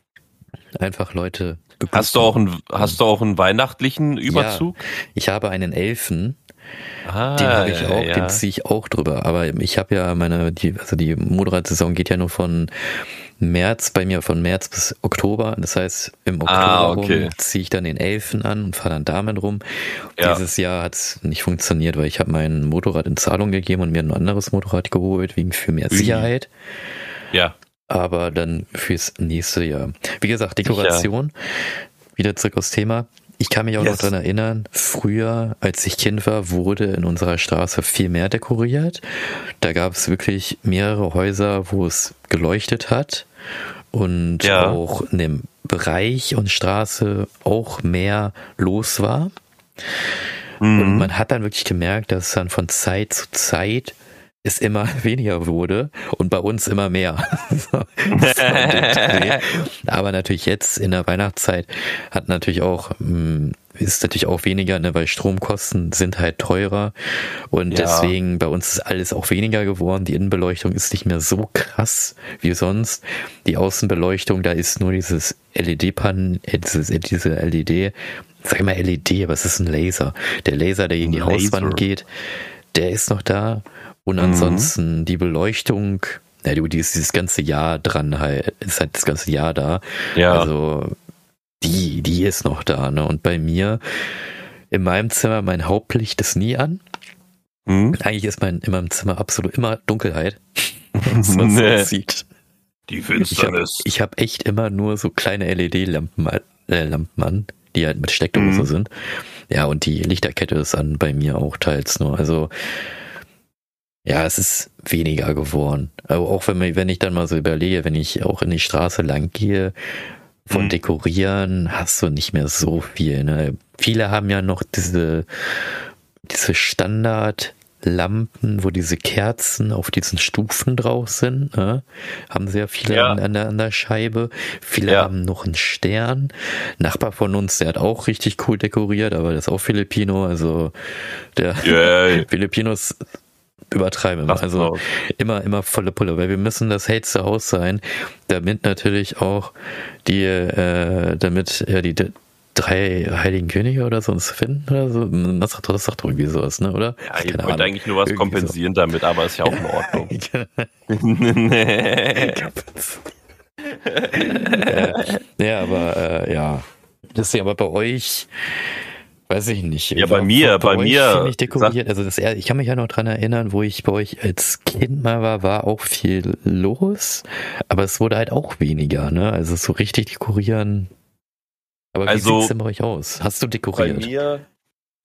[SPEAKER 1] Einfach Leute.
[SPEAKER 2] Hast du auch einen, hast du auch einen weihnachtlichen Überzug? Ja,
[SPEAKER 1] ich habe einen Elfen. Ah, den habe ich auch, ja. den ziehe ich auch drüber. Aber ich habe ja meine, die, also die Motorradsaison geht ja nur von März, bei mir von März bis Oktober. Das heißt, im Oktober ah, okay. ziehe ich dann den Elfen an und fahre dann damit rum. Ja. Dieses Jahr hat es nicht funktioniert, weil ich habe mein Motorrad in Zahlung gegeben und mir ein anderes Motorrad geholt, wegen für mehr Sicherheit.
[SPEAKER 2] Ja.
[SPEAKER 1] Aber dann fürs nächste Jahr. Wie gesagt, Dekoration. Sicher. Wieder zurück aufs Thema. Ich kann mich auch yes. noch daran erinnern, früher, als ich Kind war, wurde in unserer Straße viel mehr dekoriert. Da gab es wirklich mehrere Häuser, wo es geleuchtet hat und ja. auch in dem Bereich und Straße auch mehr los war. Mhm. Und man hat dann wirklich gemerkt, dass es dann von Zeit zu Zeit es immer [laughs] weniger wurde und bei uns immer mehr. [laughs] Aber natürlich jetzt in der Weihnachtszeit hat natürlich auch hm, ist natürlich auch weniger, ne, weil Stromkosten sind halt teurer und ja. deswegen bei uns ist alles auch weniger geworden. Die Innenbeleuchtung ist nicht mehr so krass wie sonst. Die Außenbeleuchtung, da ist nur dieses LED-Pannen, äh, diese LED, sag ich mal LED, aber es ist ein Laser. Der Laser, der gegen die Laser. Hauswand geht, der ist noch da und mhm. ansonsten mhm. die Beleuchtung, ja, die ist dieses ganze Jahr dran halt, ist halt das ganze Jahr da. Ja. Also die, die ist noch da, ne? Und bei mir in meinem Zimmer, mein Hauptlicht ist nie an. Mhm. Eigentlich ist mein in meinem Zimmer absolut immer Dunkelheit. [laughs] [laughs] was man nee. so sieht.
[SPEAKER 2] Die Finsternis.
[SPEAKER 1] Ich habe hab echt immer nur so kleine LED-Lampen äh, Lampen an, die halt mit Steckdose mhm. sind. Ja, und die Lichterkette ist an bei mir auch teils nur. Also ja, es ist weniger geworden. Aber auch wenn, wenn ich dann mal so überlege, wenn ich auch in die Straße lang gehe, von mhm. Dekorieren hast du nicht mehr so viel. Ne? Viele haben ja noch diese, diese Standardlampen, wo diese Kerzen auf diesen Stufen drauf sind. Ne? Haben sehr viele ja. an, der, an der Scheibe. Viele ja. haben noch einen Stern. Nachbar von uns, der hat auch richtig cool dekoriert, aber das ist auch Filipino. Also der yeah. [laughs] Filipinos übertreiben immer. Also immer, immer volle Pulle, weil wir müssen das hellste Haus sein, damit natürlich auch die, äh, damit ja, die drei Heiligen Könige oder so uns finden oder so. Das sagt, das sagt doch irgendwie sowas, ne, oder?
[SPEAKER 2] Ja, ich wollte Ahnung. eigentlich nur was irgendwie kompensieren so. damit, aber ist ja auch in Ordnung.
[SPEAKER 1] ja, [laughs] [laughs] ja, aber äh, ja. Das ist ja aber bei euch Weiß ich nicht.
[SPEAKER 2] Ja, bei mir, bei, bei mir.
[SPEAKER 1] Ich dekoriert. Also das, ich kann mich ja noch dran erinnern, wo ich bei euch als Kind mal war, war auch viel los, aber es wurde halt auch weniger, ne? Also so richtig dekorieren. Aber wie also, sieht's denn bei euch aus? Hast du dekoriert?
[SPEAKER 2] Bei mir,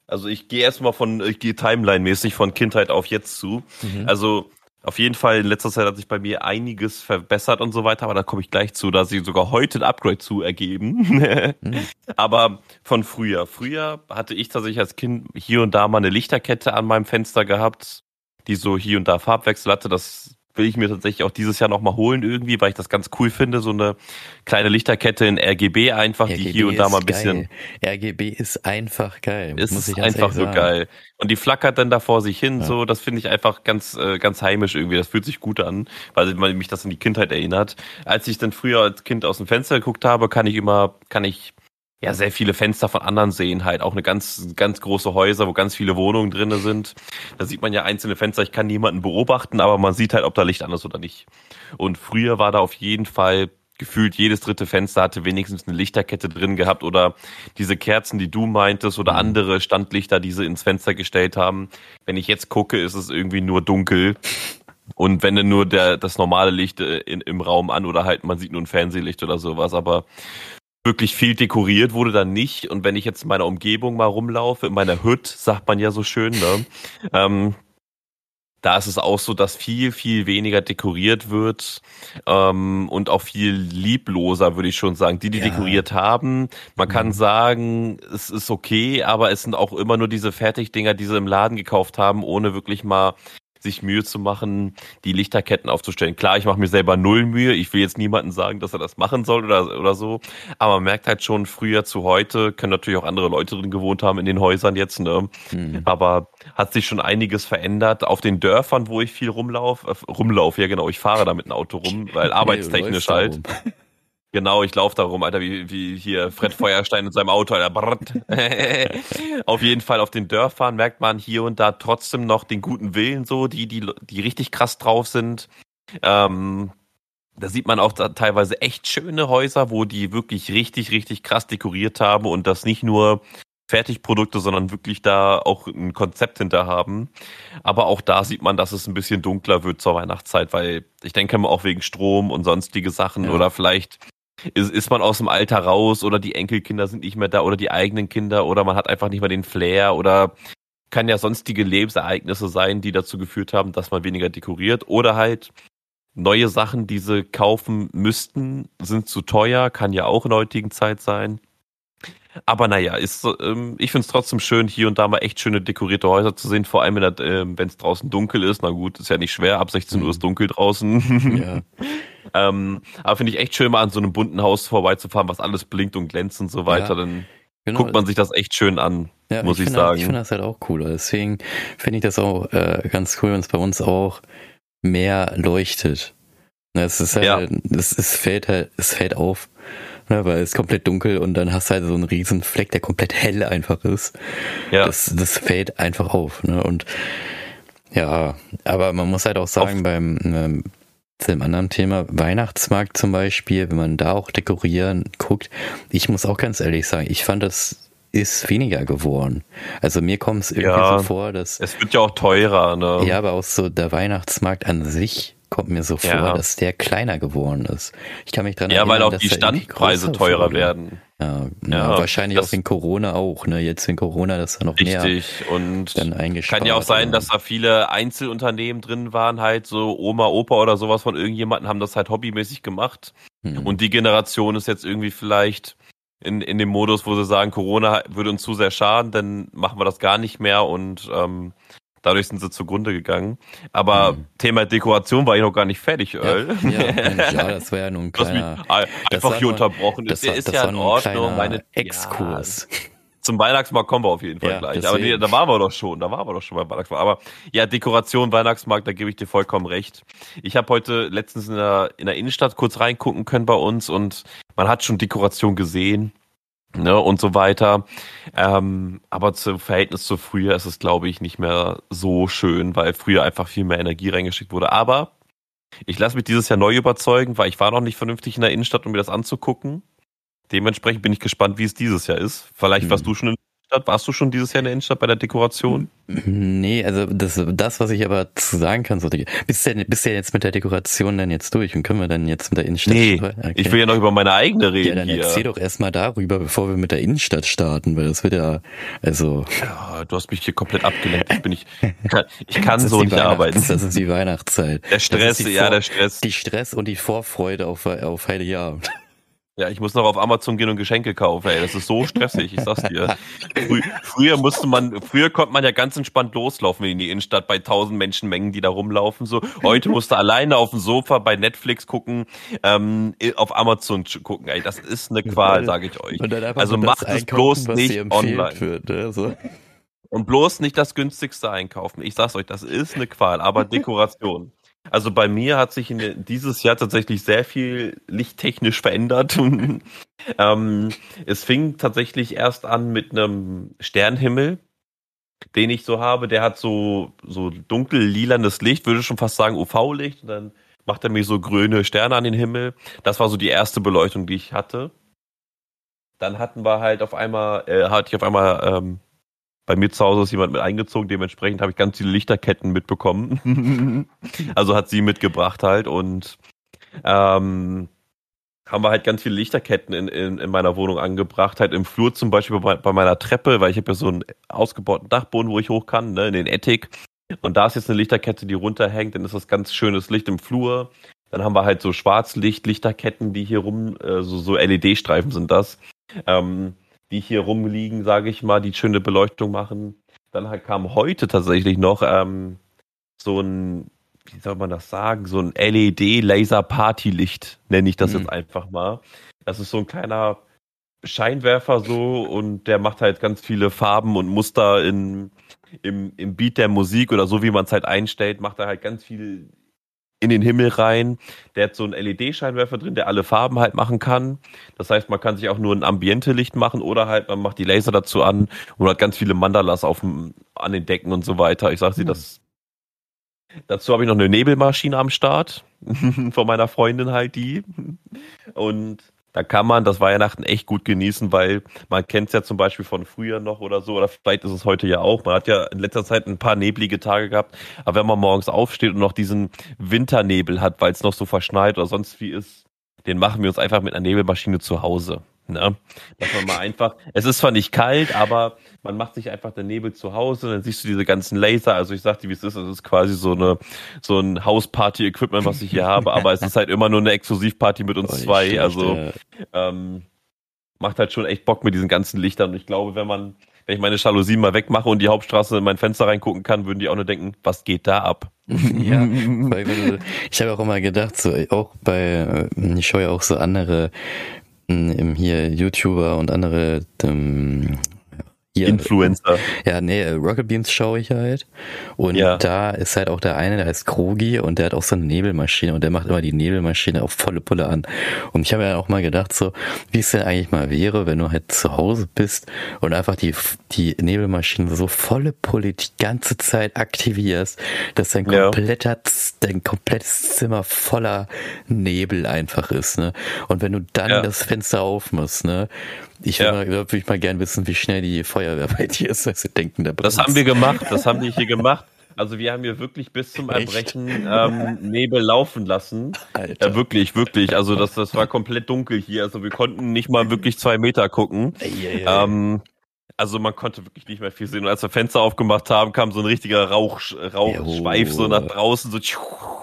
[SPEAKER 2] also ich gehe erstmal von, ich gehe Timeline-mäßig von Kindheit auf jetzt zu. Mhm. Also auf jeden Fall in letzter Zeit hat sich bei mir einiges verbessert und so weiter, aber da komme ich gleich zu, da sie sogar heute ein Upgrade zu ergeben. mhm. [laughs] Aber von früher. Früher hatte ich tatsächlich als Kind hier und da mal eine Lichterkette an meinem Fenster gehabt, die so hier und da Farbwechsel hatte. Das will ich mir tatsächlich auch dieses Jahr nochmal holen irgendwie, weil ich das ganz cool finde. So eine kleine Lichterkette in RGB einfach, RGB die hier und da mal ein bisschen.
[SPEAKER 1] Geil. RGB ist einfach geil.
[SPEAKER 2] Ist muss ich einfach so geil. Und die flackert dann da vor sich hin, ja. so, das finde ich einfach ganz, äh, ganz heimisch irgendwie. Das fühlt sich gut an, weil mich das an die Kindheit erinnert. Als ich dann früher als Kind aus dem Fenster geguckt habe, kann ich immer, kann ich ja sehr viele Fenster von anderen sehen, halt auch eine ganz, ganz große Häuser, wo ganz viele Wohnungen drinne sind. Da sieht man ja einzelne Fenster, ich kann niemanden beobachten, aber man sieht halt, ob da Licht an ist oder nicht. Und früher war da auf jeden Fall gefühlt jedes dritte Fenster hatte wenigstens eine Lichterkette drin gehabt oder diese Kerzen, die du meintest oder mhm. andere Standlichter, die sie ins Fenster gestellt haben. Wenn ich jetzt gucke, ist es irgendwie nur dunkel. Und wenn dann nur der, das normale Licht äh, in, im Raum an oder halt man sieht nur ein Fernsehlicht oder sowas, aber wirklich viel dekoriert wurde dann nicht. Und wenn ich jetzt in meiner Umgebung mal rumlaufe, in meiner Hütte, sagt man ja so schön, ne? Ähm, da ist es auch so, dass viel, viel weniger dekoriert wird ähm, und auch viel liebloser, würde ich schon sagen. Die, die ja. dekoriert haben, man mhm. kann sagen, es ist okay, aber es sind auch immer nur diese Fertigdinger, die sie im Laden gekauft haben, ohne wirklich mal sich Mühe zu machen, die Lichterketten aufzustellen. Klar, ich mache mir selber null Mühe. Ich will jetzt niemandem sagen, dass er das machen soll oder, oder so. Aber man merkt halt schon früher zu heute, können natürlich auch andere Leute drin gewohnt haben in den Häusern jetzt, ne? Mhm. Aber hat sich schon einiges verändert. Auf den Dörfern, wo ich viel rumlaufe, äh, rumlaufe, ja genau, ich fahre da mit einem Auto rum, weil [laughs] arbeitstechnisch halt. Genau, ich laufe da rum, Alter, wie, wie hier Fred Feuerstein in seinem Auto, Alter. [laughs] auf jeden Fall auf den Dörfern merkt man hier und da trotzdem noch den guten Willen so, die, die, die richtig krass drauf sind. Ähm, da sieht man auch teilweise echt schöne Häuser, wo die wirklich richtig, richtig krass dekoriert haben und das nicht nur Fertigprodukte, sondern wirklich da auch ein Konzept hinter haben. Aber auch da sieht man, dass es ein bisschen dunkler wird zur Weihnachtszeit, weil ich denke mal auch wegen Strom und sonstige Sachen ja. oder vielleicht ist, ist man aus dem Alter raus oder die Enkelkinder sind nicht mehr da oder die eigenen Kinder oder man hat einfach nicht mehr den Flair oder kann ja sonstige Lebensereignisse sein, die dazu geführt haben, dass man weniger dekoriert oder halt neue Sachen, die sie kaufen müssten, sind zu teuer, kann ja auch in der heutigen Zeit sein. Aber naja, ist, ähm, ich finde es trotzdem schön, hier und da mal echt schöne dekorierte Häuser zu sehen, vor allem äh, wenn es draußen dunkel ist. Na gut, ist ja nicht schwer, ab 16 Uhr ist dunkel draußen. Ja. [laughs] ähm, aber finde ich echt schön, mal an so einem bunten Haus vorbeizufahren, was alles blinkt und glänzt und so weiter. Ja, Dann genau. guckt man sich das echt schön an, ja, muss ich, ich sagen.
[SPEAKER 1] ich finde das halt auch cool. Deswegen finde ich das auch äh, ganz cool, wenn es bei uns auch mehr leuchtet. Ne, es ist halt, ja. es, es fällt halt, es fällt auf ne, weil es ist komplett dunkel und dann hast du halt so einen riesen Fleck, der komplett hell einfach ist. Ja. Das, das fällt einfach auf. Ne? Und ja, aber man muss halt auch sagen, beim zu dem anderen Thema, Weihnachtsmarkt zum Beispiel, wenn man da auch dekorieren guckt, ich muss auch ganz ehrlich sagen, ich fand das ist weniger geworden. Also mir kommt es irgendwie ja, so vor, dass.
[SPEAKER 2] Es wird ja auch teurer, ne?
[SPEAKER 1] Ja, aber auch so der Weihnachtsmarkt an sich kommt mir so vor, ja. dass der kleiner geworden ist. Ich kann mich dran
[SPEAKER 2] ja, erinnern, weil auch die Standpreise teurer werden.
[SPEAKER 1] Ja, ja, wahrscheinlich auch in Corona auch, ne? Jetzt in Corona, dass da noch
[SPEAKER 2] richtig. mehr Richtig, und dann. Kann ja auch sein, dass da viele Einzelunternehmen drin waren, halt so Oma, Opa oder sowas von irgendjemanden haben das halt hobbymäßig gemacht. Hm. Und die Generation ist jetzt irgendwie vielleicht in, in dem Modus, wo sie sagen, Corona würde uns zu sehr schaden, dann machen wir das gar nicht mehr und ähm, Dadurch sind sie zugrunde gegangen. Aber mhm. Thema Dekoration war ich noch gar nicht fertig, Earl.
[SPEAKER 1] Ja, ja, [laughs] ja das war ja nun ein kleiner...
[SPEAKER 2] Einfach hier nur, unterbrochen. Das,
[SPEAKER 1] das, ist das ja in Ordnung. Meine, Exkurs.
[SPEAKER 2] Ja, zum Weihnachtsmarkt kommen wir auf jeden Fall ja, gleich. Deswegen. Aber nee, da waren wir doch schon, da waren wir doch schon beim Weihnachtsmarkt. Aber ja, Dekoration, Weihnachtsmarkt, da gebe ich dir vollkommen recht. Ich habe heute letztens in der, in der Innenstadt kurz reingucken können bei uns und man hat schon Dekoration gesehen ne, und so weiter. Ähm, aber zum Verhältnis zu früher ist es, glaube ich, nicht mehr so schön, weil früher einfach viel mehr Energie reingeschickt wurde. Aber ich lasse mich dieses Jahr neu überzeugen, weil ich war noch nicht vernünftig in der Innenstadt, um mir das anzugucken. Dementsprechend bin ich gespannt, wie es dieses Jahr ist. Vielleicht warst hm. du schon in Innenstadt? Warst du schon dieses Jahr in der Innenstadt bei der Dekoration?
[SPEAKER 1] Nee, also das, das was ich aber zu sagen kann, so, bist du, bist du jetzt mit der Dekoration dann jetzt durch und können wir dann jetzt mit der Innenstadt
[SPEAKER 2] Nee, okay. ich will ja noch über meine eigene reden. Ja,
[SPEAKER 1] dann
[SPEAKER 2] hier.
[SPEAKER 1] erzähl doch erstmal darüber, bevor wir mit der Innenstadt starten, weil das wird ja, also.
[SPEAKER 2] Ja, du hast mich hier komplett abgelenkt. Ich bin nicht, ich kann [laughs] so nicht arbeiten.
[SPEAKER 1] Das ist die Weihnachtszeit.
[SPEAKER 2] Der Stress, ja, der Stress.
[SPEAKER 1] Die Stress und die Vorfreude auf, auf Heiligabend.
[SPEAKER 2] Ja, ich muss noch auf Amazon gehen und Geschenke kaufen, ey. Das ist so stressig, ich sag's dir. Frü früher musste man, früher konnte man ja ganz entspannt loslaufen in die Innenstadt bei tausend Menschenmengen, die da rumlaufen. So, heute musst du alleine auf dem Sofa bei Netflix gucken, ähm, auf Amazon gucken, ey. Das ist eine Qual, sage ich euch. Also macht es bloß nicht online. Wird, ne? so. Und bloß nicht das günstigste einkaufen. Ich sag's euch, das ist eine Qual, aber [laughs] Dekoration. Also bei mir hat sich in, dieses Jahr tatsächlich sehr viel lichttechnisch verändert. [laughs] ähm, es fing tatsächlich erst an mit einem Sternhimmel, den ich so habe. Der hat so, so dunkel lilanes Licht, würde schon fast sagen UV-Licht. Und dann macht er mir so grüne Sterne an den Himmel. Das war so die erste Beleuchtung, die ich hatte. Dann hatten wir halt auf einmal, äh, hatte ich auf einmal ähm, bei mir zu Hause ist jemand mit eingezogen, dementsprechend habe ich ganz viele Lichterketten mitbekommen. [laughs] also hat sie mitgebracht halt und ähm, haben wir halt ganz viele Lichterketten in, in, in meiner Wohnung angebracht, halt im Flur zum Beispiel bei, bei meiner Treppe, weil ich habe ja so einen ausgebauten Dachboden, wo ich hoch kann, ne, in den Attic. Und da ist jetzt eine Lichterkette, die runterhängt, dann ist das ganz schönes Licht im Flur. Dann haben wir halt so Schwarzlicht, Lichterketten, die hier rum, äh, so, so LED-Streifen sind das, ähm, die hier rumliegen, sage ich mal, die schöne Beleuchtung machen. Dann halt kam heute tatsächlich noch ähm, so ein, wie soll man das sagen, so ein LED-Laser-Party-Licht, nenne ich das mhm. jetzt einfach mal. Das ist so ein kleiner Scheinwerfer so und der macht halt ganz viele Farben und Muster in, im, im Beat der Musik oder so, wie man es halt einstellt, macht er halt ganz viel in den Himmel rein. Der hat so einen LED-Scheinwerfer drin, der alle Farben halt machen kann. Das heißt, man kann sich auch nur ein Ambiente-Licht machen oder halt man macht die Laser dazu an und hat ganz viele Mandalas auf dem, an den Decken und so weiter. Ich sag sie, mhm. das Dazu habe ich noch eine Nebelmaschine am Start [laughs] von meiner Freundin halt die. Und da kann man das Weihnachten echt gut genießen, weil man kennt es ja zum Beispiel von früher noch oder so, oder vielleicht ist es heute ja auch. Man hat ja in letzter Zeit ein paar neblige Tage gehabt, aber wenn man morgens aufsteht und noch diesen Winternebel hat, weil es noch so verschneit oder sonst wie ist, den machen wir uns einfach mit einer Nebelmaschine zu Hause. Ne? Dass man mal einfach, es ist zwar nicht kalt, aber man macht sich einfach den Nebel zu Hause, dann siehst du diese ganzen Laser. Also ich sag dir, wie es ist, es ist quasi so eine so ein Hausparty-Equipment, was ich hier habe, aber es ist halt immer nur eine Exklusivparty mit uns oh, zwei. Also ähm, macht halt schon echt Bock mit diesen ganzen Lichtern. Und ich glaube, wenn man, wenn ich meine Jalousien mal wegmache und die Hauptstraße in mein Fenster reingucken kann, würden die auch nur denken, was geht da ab? [laughs]
[SPEAKER 1] ja, weil, [laughs] ich habe auch immer gedacht, so auch bei, ich schaue ja auch so andere hier YouTuber und andere ähm,
[SPEAKER 2] hier, Influencer.
[SPEAKER 1] Ja, nee, Rocket Beans schaue ich halt. Und ja. da ist halt auch der eine, der heißt Krogi und der hat auch so eine Nebelmaschine und der macht immer die Nebelmaschine auf volle Pulle an. Und ich habe ja auch mal gedacht, so, wie es denn eigentlich mal wäre, wenn du halt zu Hause bist und einfach die, die Nebelmaschine so volle Pulle die ganze Zeit aktivierst, dass dein kompletter, ja. dein komplettes Zimmer voller Nebel einfach ist, ne? Und wenn du dann ja. das Fenster aufmachst, ne? Ich ja. würde ich mal gern wissen, wie schnell die Feuerwehr bei dir ist, dass sie denken,
[SPEAKER 2] da Das haben wir gemacht, das haben wir hier gemacht. Also wir haben hier wirklich bis zum Erbrechen ähm, Nebel laufen lassen. Alter. Ja, wirklich, wirklich. Also das, das war komplett dunkel hier. Also wir konnten nicht mal wirklich zwei Meter gucken. Ei, ei, ei. Ähm, also man konnte wirklich nicht mehr viel sehen. Und als wir Fenster aufgemacht haben, kam so ein richtiger Rauch, Rauchschweif so nach draußen, so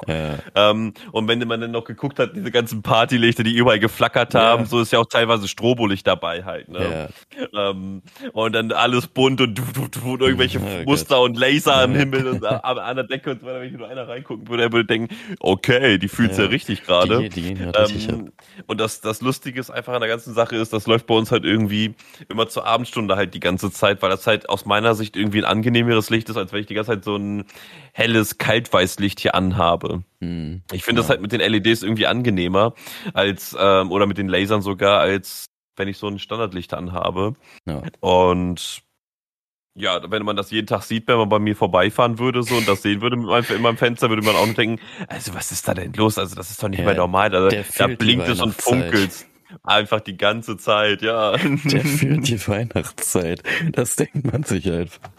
[SPEAKER 2] ja. ähm, und wenn man dann noch geguckt hat, diese ganzen Partylichter, die überall geflackert haben, ja. so ist ja auch teilweise Strobolicht dabei halt. Ne? Ja. Ähm, und dann alles bunt und, und irgendwelche oh, Muster Gott. und Laser im Himmel und an der Decke und so weiter, wenn nur einer reingucken würde, er würde denken, okay, die fühlt's ja, richtig gerade. Ähm, und das, das Lustige ist einfach an der ganzen Sache ist, das läuft bei uns halt irgendwie immer zur Abendstunde halt die ganze Zeit, weil das halt aus meiner Sicht irgendwie ein angenehmeres Licht ist, als wenn ich die ganze Zeit so ein helles Kaltweißlicht hier anhabe. Hm. Ich finde ja. das halt mit den LEDs irgendwie angenehmer als ähm, oder mit den Lasern sogar als wenn ich so ein Standardlicht anhabe. Ja. Und ja, wenn man das jeden Tag sieht, wenn man bei mir vorbeifahren würde so und das sehen würde mit meinem, in meinem Fenster, würde man auch denken, also was ist da denn los? Also das ist doch nicht ja, mehr normal. Also, da blinkt es und funkelt. Einfach die ganze Zeit, ja. [laughs]
[SPEAKER 1] Der führt die Weihnachtszeit. Das denkt man sich einfach.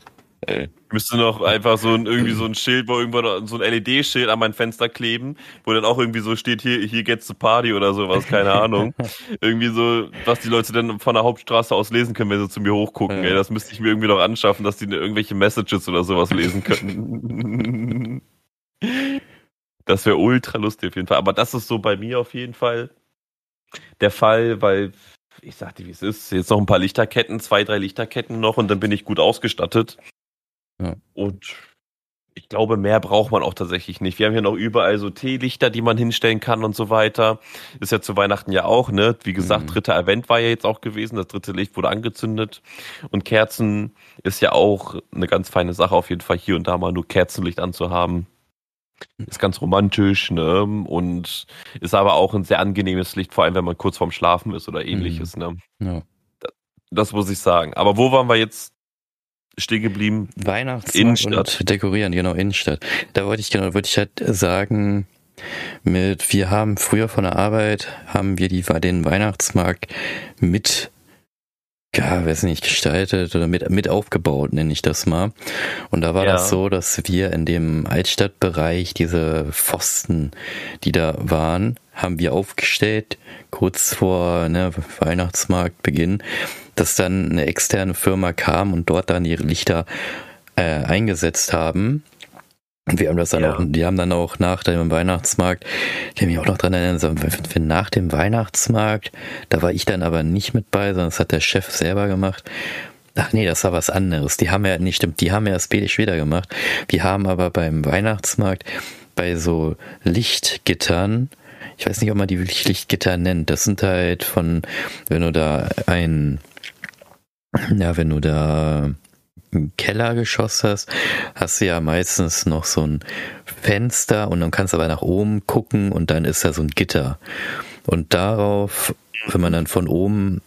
[SPEAKER 2] Ey. Müsste noch einfach so ein, irgendwie so ein Schild, wo irgendwo so ein LED-Schild an mein Fenster kleben, wo dann auch irgendwie so steht, hier, hier geht's zur Party oder sowas, keine Ahnung. [laughs] irgendwie so, was die Leute dann von der Hauptstraße aus lesen können, wenn sie zu mir hochgucken, ja. ey. Das müsste ich mir irgendwie noch anschaffen, dass die irgendwelche Messages oder sowas lesen können. [laughs] das wäre ultra lustig auf jeden Fall. Aber das ist so bei mir auf jeden Fall der Fall, weil ich sagte, wie es ist, jetzt noch ein paar Lichterketten, zwei, drei Lichterketten noch und dann bin ich gut ausgestattet. Ja. Und ich glaube, mehr braucht man auch tatsächlich nicht. Wir haben hier noch überall so Teelichter, die man hinstellen kann und so weiter. Ist ja zu Weihnachten ja auch, ne? Wie gesagt, mhm. dritter Event war ja jetzt auch gewesen. Das dritte Licht wurde angezündet. Und Kerzen ist ja auch eine ganz feine Sache, auf jeden Fall hier und da mal nur Kerzenlicht anzuhaben. Ist ganz romantisch, ne? Und ist aber auch ein sehr angenehmes Licht, vor allem wenn man kurz vorm Schlafen ist oder ähnliches, mhm. ne? Ja. Das, das muss ich sagen. Aber wo waren wir jetzt stehen geblieben?
[SPEAKER 1] Weihnachtsmarkt und dekorieren, genau, Innenstadt. Da wollte ich genau, wollte ich halt sagen, mit, wir haben früher von der Arbeit, haben wir die, den Weihnachtsmarkt mit ja, weiß nicht, gestaltet oder mit, mit aufgebaut, nenne ich das mal. Und da war ja. das so, dass wir in dem Altstadtbereich diese Pfosten, die da waren, haben wir aufgestellt, kurz vor ne, Weihnachtsmarktbeginn, dass dann eine externe Firma kam und dort dann ihre Lichter äh, eingesetzt haben. Wir haben das dann ja. auch, die haben dann auch nach dem Weihnachtsmarkt, ich kann mich auch noch dran erinnern, wenn nach dem Weihnachtsmarkt, da war ich dann aber nicht mit bei, sondern das hat der Chef selber gemacht. Ach nee, das war was anderes. Die haben ja nicht, stimmt, die haben ja das BD wieder gemacht. Wir haben aber beim Weihnachtsmarkt bei so Lichtgittern, ich weiß nicht, ob man die wirklich Lichtgitter nennt. Das sind halt von, wenn du da ein, ja, wenn du da Kellergeschoss hast, hast du ja meistens noch so ein Fenster und dann kannst du aber nach oben gucken und dann ist da so ein Gitter. Und darauf, wenn man dann von oben,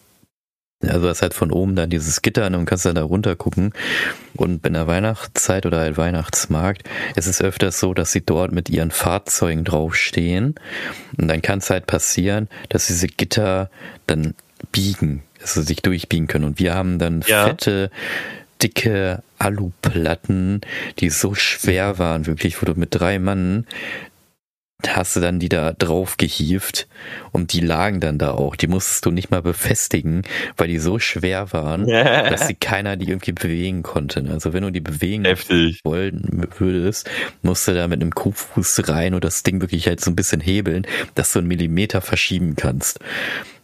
[SPEAKER 1] also das halt von oben dann dieses Gitter und kannst dann da runter gucken. Und in der Weihnachtszeit oder halt Weihnachtsmarkt ist es öfters so, dass sie dort mit ihren Fahrzeugen draufstehen. Und dann kann es halt passieren, dass diese Gitter dann biegen, also sich durchbiegen können. Und wir haben dann ja. fette dicke Aluplatten, die so schwer waren, wirklich, wo du mit drei Mann hast du dann die da drauf gehievt und die lagen dann da auch. Die musstest du nicht mal befestigen, weil die so schwer waren, [laughs] dass sie keiner die irgendwie bewegen konnte. Also wenn du die bewegen
[SPEAKER 2] Heftig.
[SPEAKER 1] wollen würdest, musst du da mit einem Kuhfuß rein und das Ding wirklich halt so ein bisschen hebeln, dass du einen Millimeter verschieben kannst.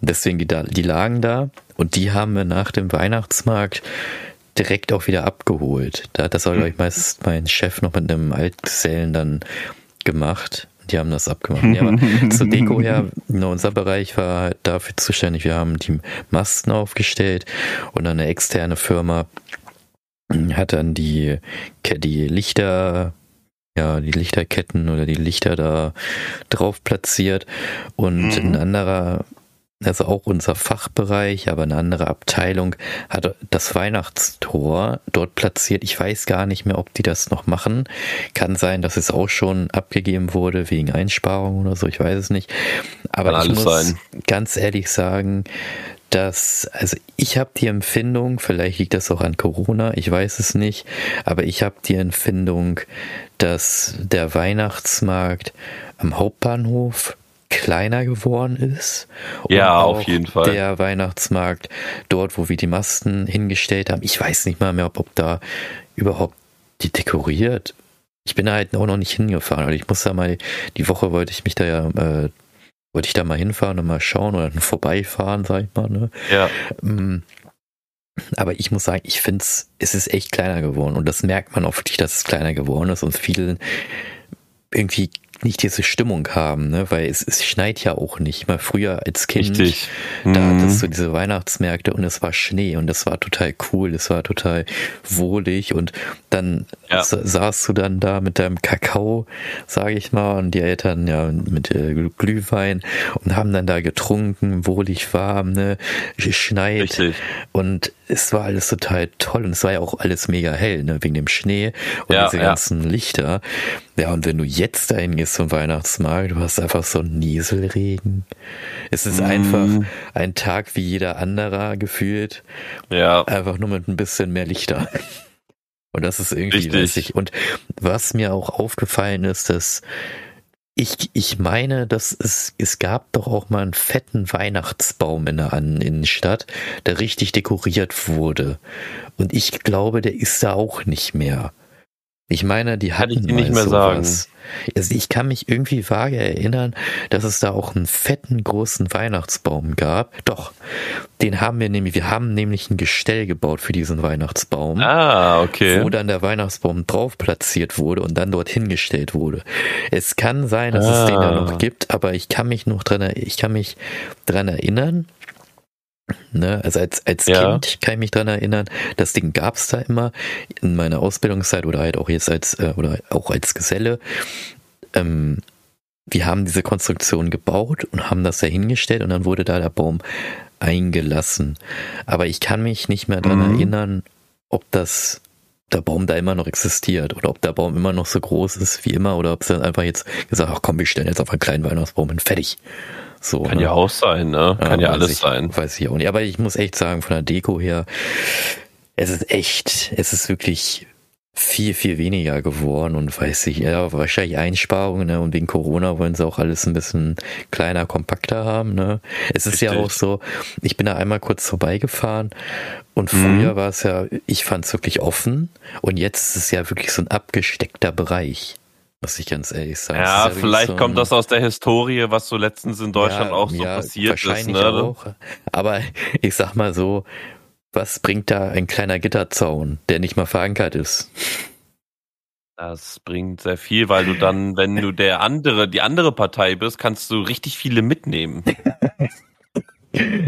[SPEAKER 1] Deswegen die, da, die lagen da und die haben wir nach dem Weihnachtsmarkt direkt auch wieder abgeholt. Da hat das auch, glaube ich, meist mein Chef noch mit einem Altgesellen dann gemacht. Die haben das abgemacht. Ja, aber [laughs] zur Deko her, unser Bereich war halt dafür zuständig. Wir haben die Masten aufgestellt und eine externe Firma hat dann die, die Lichter, ja, die Lichterketten oder die Lichter da drauf platziert und mhm. ein anderer also auch unser Fachbereich, aber eine andere Abteilung hat das Weihnachtstor dort platziert. Ich weiß gar nicht mehr, ob die das noch machen. Kann sein, dass es auch schon abgegeben wurde wegen Einsparung oder so. Ich weiß es nicht. Aber Kann ich muss sein. ganz ehrlich sagen, dass, also ich habe die Empfindung, vielleicht liegt das auch an Corona, ich weiß es nicht, aber ich habe die Empfindung, dass der Weihnachtsmarkt am Hauptbahnhof kleiner geworden ist.
[SPEAKER 2] ja, auf jeden Fall.
[SPEAKER 1] Der Weihnachtsmarkt dort, wo wir die Masten hingestellt haben. Ich weiß nicht mal mehr, ob, ob da überhaupt die dekoriert. Ich bin da halt auch noch nicht hingefahren. Also ich muss da mal, die Woche wollte ich mich da ja, äh, wollte ich da mal hinfahren und mal schauen oder [laughs] vorbeifahren, sag ich mal. Ne?
[SPEAKER 2] Ja. Ähm,
[SPEAKER 1] aber ich muss sagen, ich finde es, es ist echt kleiner geworden und das merkt man auch wirklich, dass es kleiner geworden ist und vielen irgendwie nicht diese Stimmung haben, ne? weil es, es schneit ja auch nicht. Mal früher als Kind,
[SPEAKER 2] Richtig.
[SPEAKER 1] da mhm. hattest du diese Weihnachtsmärkte und es war Schnee und das war total cool, es war total wohlig und dann ja. saßt du dann da mit deinem Kakao, sage ich mal, und die Eltern ja mit Glühwein und haben dann da getrunken, wohlig warm, ne, schneit
[SPEAKER 2] Richtig.
[SPEAKER 1] und es war alles total toll und es war ja auch alles mega hell, ne, wegen dem Schnee und ja, diese ja. ganzen Lichter. Ja, und wenn du jetzt dahin gehst zum Weihnachtsmarkt, du hast einfach so einen Nieselregen. Es ist mm. einfach ein Tag wie jeder anderer gefühlt.
[SPEAKER 2] Ja.
[SPEAKER 1] Einfach nur mit ein bisschen mehr Lichter. Und das ist irgendwie Richtig. Und was mir auch aufgefallen ist, dass ich, ich meine, dass es, es gab doch auch mal einen fetten Weihnachtsbaum in der Innenstadt, der richtig dekoriert wurde. Und ich glaube, der ist da auch nicht mehr. Ich meine, die hatten
[SPEAKER 2] kann ich nicht mehr sowas. sagen.
[SPEAKER 1] Also ich kann mich irgendwie vage erinnern, dass es da auch einen fetten großen Weihnachtsbaum gab. Doch, den haben wir nämlich, wir haben nämlich ein Gestell gebaut für diesen Weihnachtsbaum.
[SPEAKER 2] Ah, okay.
[SPEAKER 1] Wo dann der Weihnachtsbaum drauf platziert wurde und dann dorthin gestellt wurde. Es kann sein, dass ah. es den da noch ah. gibt, aber ich kann mich noch dran, ich kann mich dran erinnern, Ne, also als, als ja. Kind kann ich mich dran erinnern, das Ding gab's da immer in meiner Ausbildungszeit oder halt auch jetzt als äh, oder auch als Geselle. Ähm, wir haben diese Konstruktion gebaut und haben das da hingestellt und dann wurde da der Baum eingelassen. Aber ich kann mich nicht mehr dran mhm. erinnern, ob das der Baum da immer noch existiert oder ob der Baum immer noch so groß ist wie immer oder ob sie dann einfach jetzt gesagt, ach komm, wir stellen jetzt auf einen kleinen Weihnachtsbaum und fertig. So,
[SPEAKER 2] Kann
[SPEAKER 1] ne?
[SPEAKER 2] ja auch sein, ne? Kann ja, ja alles
[SPEAKER 1] ich,
[SPEAKER 2] sein.
[SPEAKER 1] Weiß ich auch nicht. Aber ich muss echt sagen, von der Deko her, es ist echt, es ist wirklich viel, viel weniger geworden und weiß ich, ja, wahrscheinlich Einsparungen, ne? Und wegen Corona wollen sie auch alles ein bisschen kleiner, kompakter haben, ne? Es ist Richtig. ja auch so, ich bin da einmal kurz vorbeigefahren und mhm. früher mhm. war es ja, ich fand es wirklich offen und jetzt ist es ja wirklich so ein abgesteckter Bereich. Muss ich ganz ehrlich sagen.
[SPEAKER 2] Ja, vielleicht so kommt das aus der Historie, was so letztens in Deutschland ja, auch so ja, passiert wahrscheinlich ist. Ne? Auch.
[SPEAKER 1] Aber ich sag mal so, was bringt da ein kleiner Gitterzaun, der nicht mal verankert ist?
[SPEAKER 2] Das bringt sehr viel, weil du dann, wenn du der andere, die andere Partei bist, kannst du richtig viele mitnehmen. [laughs]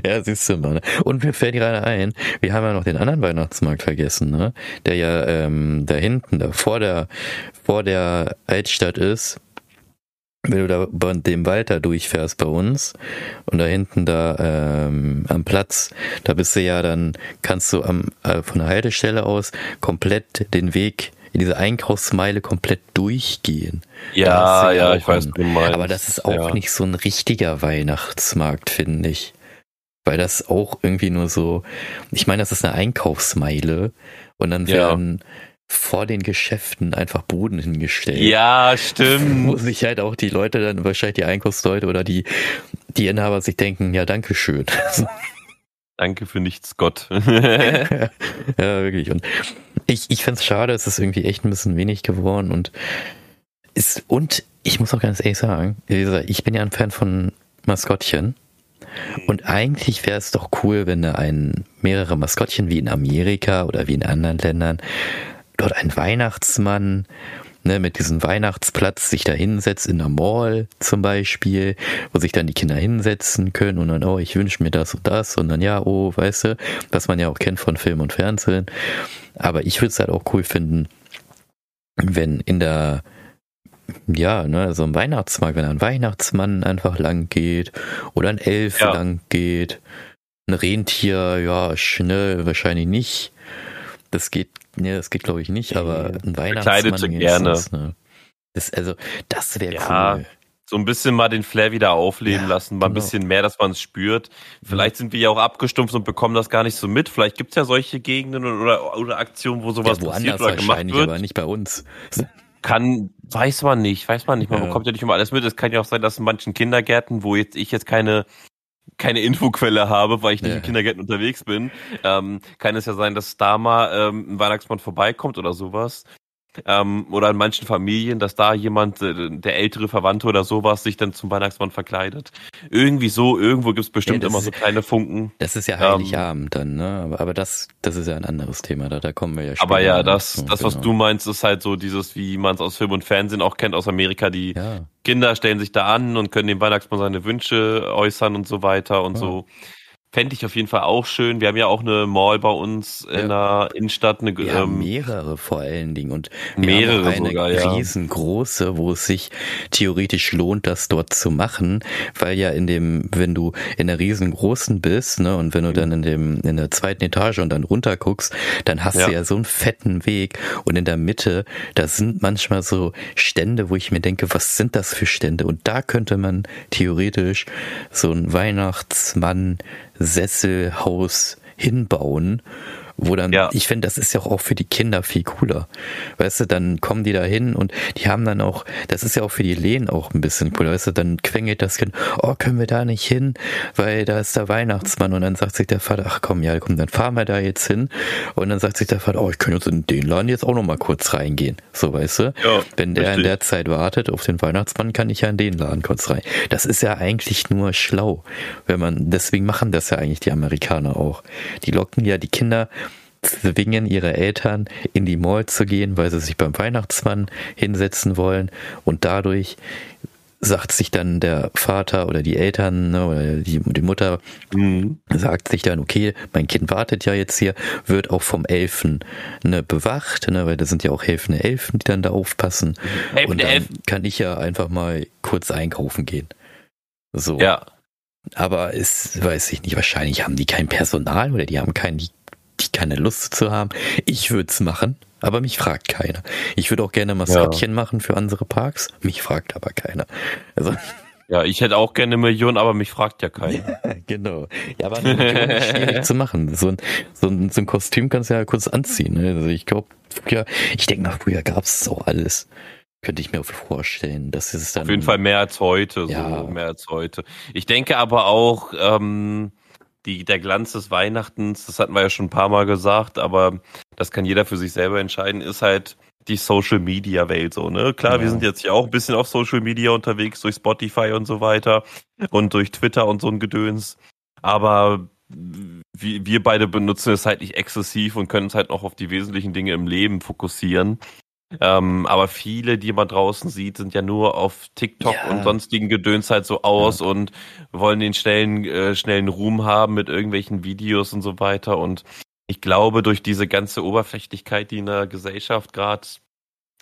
[SPEAKER 1] ja, siehst du mal. Ne? Und mir fällt gerade ein, wir haben ja noch den anderen Weihnachtsmarkt vergessen, ne? Der ja ähm, da hinten, da vor der vor der Altstadt ist. Wenn du da bei dem Wald da durchfährst bei uns und da hinten da ähm, am Platz, da bist du ja dann, kannst du am, äh, von der Haltestelle aus komplett den Weg in diese Einkaufsmeile komplett durchgehen.
[SPEAKER 2] Ja, ja, ich weiß, du
[SPEAKER 1] meinst. Aber das ist auch ja. nicht so ein richtiger Weihnachtsmarkt, finde ich. Weil das auch irgendwie nur so, ich meine, das ist eine Einkaufsmeile und dann werden ja. vor den Geschäften einfach Boden hingestellt.
[SPEAKER 2] Ja, stimmt.
[SPEAKER 1] Wo sich halt auch die Leute dann, wahrscheinlich die Einkaufsleute oder die, die Inhaber sich denken, ja, danke schön. [laughs]
[SPEAKER 2] Danke für nichts, Gott. [laughs] [laughs]
[SPEAKER 1] ja, wirklich. Und ich, ich finde es schade, es ist irgendwie echt ein bisschen wenig geworden und ist, und ich muss auch ganz ehrlich sagen, ich bin ja ein Fan von Maskottchen. Und eigentlich wäre es doch cool, wenn da ein mehrere Maskottchen wie in Amerika oder wie in anderen Ländern dort ein Weihnachtsmann ne, mit diesem Weihnachtsplatz sich da hinsetzt in der Mall zum Beispiel, wo sich dann die Kinder hinsetzen können und dann, oh, ich wünsche mir das und das und dann, ja, oh, weißt du, was man ja auch kennt von Film und Fernsehen. Aber ich würde es halt auch cool finden, wenn in der ja, ne, so ein Weihnachtsmarkt, wenn ein Weihnachtsmann einfach lang geht oder ein Elf ja. lang geht. Ein Rentier, ja, schnell wahrscheinlich nicht. Das geht Nee, das geht glaube ich nicht, aber ein Weihnachtsmann
[SPEAKER 2] sie gerne. Das, ne?
[SPEAKER 1] das, also, das wäre ja, cool.
[SPEAKER 2] So ein bisschen mal den Flair wieder aufleben ja, lassen, mal genau. ein bisschen mehr, dass man es spürt. Vielleicht sind wir ja auch abgestumpft und bekommen das gar nicht so mit. Vielleicht gibt es ja solche Gegenden oder, oder Aktionen, wo sowas ja, passiert oder gemacht wird. aber
[SPEAKER 1] nicht bei uns.
[SPEAKER 2] Kann, weiß man nicht, weiß man nicht. Man ja. bekommt ja nicht immer alles mit. Es kann ja auch sein, dass in manchen Kindergärten, wo jetzt ich jetzt keine keine Infoquelle habe, weil ich nicht ja. in Kindergärten unterwegs bin, ähm, kann es ja sein, dass da mal ähm, ein Weihnachtsmann vorbeikommt oder sowas ähm, oder in manchen Familien, dass da jemand, äh, der ältere Verwandte oder sowas, sich dann zum Weihnachtsmann verkleidet. Irgendwie so, irgendwo gibt's bestimmt ja, immer so kleine Funken.
[SPEAKER 1] Das ist ja Heiligabend ähm, dann, ne? Aber, aber das, das ist ja ein anderes Thema, da, da kommen wir ja
[SPEAKER 2] später. Aber ja, das, so, das, was genau. du meinst, ist halt so dieses, wie man es aus Film und Fernsehen auch kennt aus Amerika, die ja. Kinder stellen sich da an und können dem Weihnachtsmann seine Wünsche äußern und so weiter und ja. so. Fände ich auf jeden Fall auch schön. Wir haben ja auch eine Mall bei uns in der Innenstadt. Eine,
[SPEAKER 1] wir ähm, mehrere vor allen Dingen und
[SPEAKER 2] mehrere
[SPEAKER 1] eine
[SPEAKER 2] sogar,
[SPEAKER 1] ja. riesengroße, wo es sich theoretisch lohnt, das dort zu machen, weil ja in dem, wenn du in der riesengroßen bist, ne, und wenn du dann in dem in der zweiten Etage und dann runter guckst, dann hast ja. du ja so einen fetten Weg und in der Mitte, da sind manchmal so Stände, wo ich mir denke, was sind das für Stände? Und da könnte man theoretisch so ein Weihnachtsmann Sesselhaus hinbauen wo dann, ja. ich finde, das ist ja auch für die Kinder viel cooler. Weißt du, dann kommen die da hin und die haben dann auch, das ist ja auch für die Lehen auch ein bisschen cooler. Weißt du, dann quengelt das Kind, oh, können wir da nicht hin, weil da ist der Weihnachtsmann und dann sagt sich der Vater, ach komm, ja, komm, dann fahren wir da jetzt hin und dann sagt sich der Vater, oh, ich könnte jetzt in den Laden jetzt auch noch mal kurz reingehen. So, weißt du? Ja, Wenn der richtig. in der Zeit wartet auf den Weihnachtsmann, kann ich ja in den Laden kurz rein. Das ist ja eigentlich nur schlau, wenn man, deswegen machen das ja eigentlich die Amerikaner auch. Die locken ja die Kinder zwingen ihre Eltern in die Mall zu gehen, weil sie sich beim Weihnachtsmann hinsetzen wollen und dadurch sagt sich dann der Vater oder die Eltern ne, oder die, die Mutter mhm. sagt sich dann, okay, mein Kind wartet ja jetzt hier, wird auch vom Elfen ne, bewacht, ne, weil da sind ja auch helfende Elfen, die dann da aufpassen. Helfende und dann Elfen. kann ich ja einfach mal kurz einkaufen gehen. So.
[SPEAKER 2] Ja.
[SPEAKER 1] Aber es weiß ich nicht, wahrscheinlich haben die kein Personal oder die haben keinen, die die keine Lust zu haben. Ich würde es machen, aber mich fragt keiner. Ich würde auch gerne Maskottchen ja. machen für andere Parks, mich fragt aber keiner. Also [laughs]
[SPEAKER 2] ja, ich hätte auch gerne eine Million, aber mich fragt ja keiner. [laughs]
[SPEAKER 1] Ja, genau. Ja, aber eine Million ist schwierig zu machen. So ein, so, ein, so ein Kostüm kannst du ja kurz anziehen. Ne? Also ich glaube, ja, ich denke mal, früher gab es auch alles. Könnte ich mir vorstellen. Das ist dann.
[SPEAKER 2] Auf jeden Fall mehr als heute, ja. so mehr als heute. Ich denke aber auch, ähm, die, der Glanz des Weihnachtens, das hatten wir ja schon ein paar Mal gesagt, aber das kann jeder für sich selber entscheiden, ist halt die Social Media Welt so, ne? Klar, ja. wir sind jetzt ja auch ein bisschen auf Social Media unterwegs durch Spotify und so weiter und durch Twitter und so ein Gedöns. Aber wir beide benutzen es halt nicht exzessiv und können uns halt noch auf die wesentlichen Dinge im Leben fokussieren. Ähm, aber viele, die man draußen sieht, sind ja nur auf TikTok ja. und sonstigen Gedöns halt so aus ja. und wollen den schnellen, äh, schnellen Ruhm haben mit irgendwelchen Videos und so weiter. Und ich glaube, durch diese ganze Oberflächlichkeit, die in der Gesellschaft gerade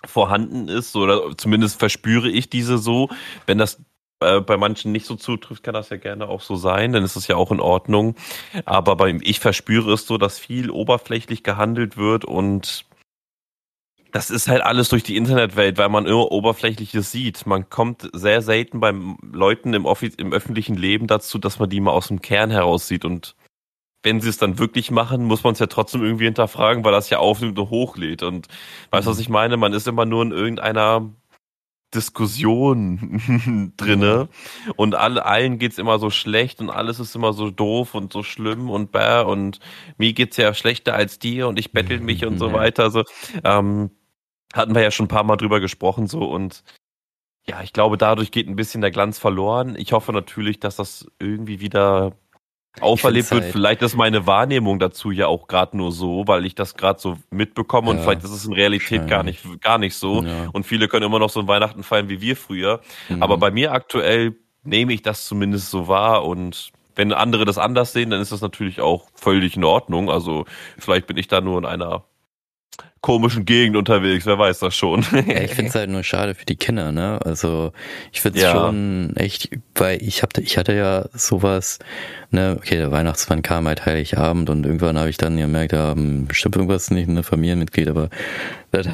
[SPEAKER 2] vorhanden ist, oder zumindest verspüre ich diese so, wenn das äh, bei manchen nicht so zutrifft, kann das ja gerne auch so sein, dann ist es ja auch in Ordnung. Aber bei, ich verspüre es so, dass viel oberflächlich gehandelt wird und das ist halt alles durch die Internetwelt, weil man immer Oberflächliches sieht. Man kommt sehr selten bei Leuten im, Office, im öffentlichen Leben dazu, dass man die mal aus dem Kern heraus sieht. Und wenn sie es dann wirklich machen, muss man es ja trotzdem irgendwie hinterfragen, weil das ja aufnimmt und hochlädt. Und weißt du, was mhm. ich meine? Man ist immer nur in irgendeiner Diskussion [laughs] drinne und alle, allen geht's immer so schlecht und alles ist immer so doof und so schlimm und bäh und mir geht's ja schlechter als dir und ich bettel mich und so [laughs] weiter. Also ähm, hatten wir ja schon ein paar Mal drüber gesprochen so und ja, ich glaube, dadurch geht ein bisschen der Glanz verloren. Ich hoffe natürlich, dass das irgendwie wieder auferlebt wird. Halt vielleicht ist meine Wahrnehmung dazu ja auch gerade nur so, weil ich das gerade so mitbekomme und vielleicht ist es in Realität gar nicht, gar nicht so. Ja. Und viele können immer noch so ein Weihnachten feiern wie wir früher. Mhm. Aber bei mir aktuell nehme ich das zumindest so wahr und wenn andere das anders sehen, dann ist das natürlich auch völlig in Ordnung. Also vielleicht bin ich da nur in einer komischen Gegend unterwegs, wer weiß das schon.
[SPEAKER 1] ja, ich [laughs] finde es halt nur schade für die Kinder, ne? Also ich finde es ja. schon echt, weil ich hab, ich hatte ja sowas, ne, okay, der Weihnachtsmann kam halt Heiligabend und irgendwann habe ich dann gemerkt, da haben bestimmt irgendwas nicht ein Familienmitglied, aber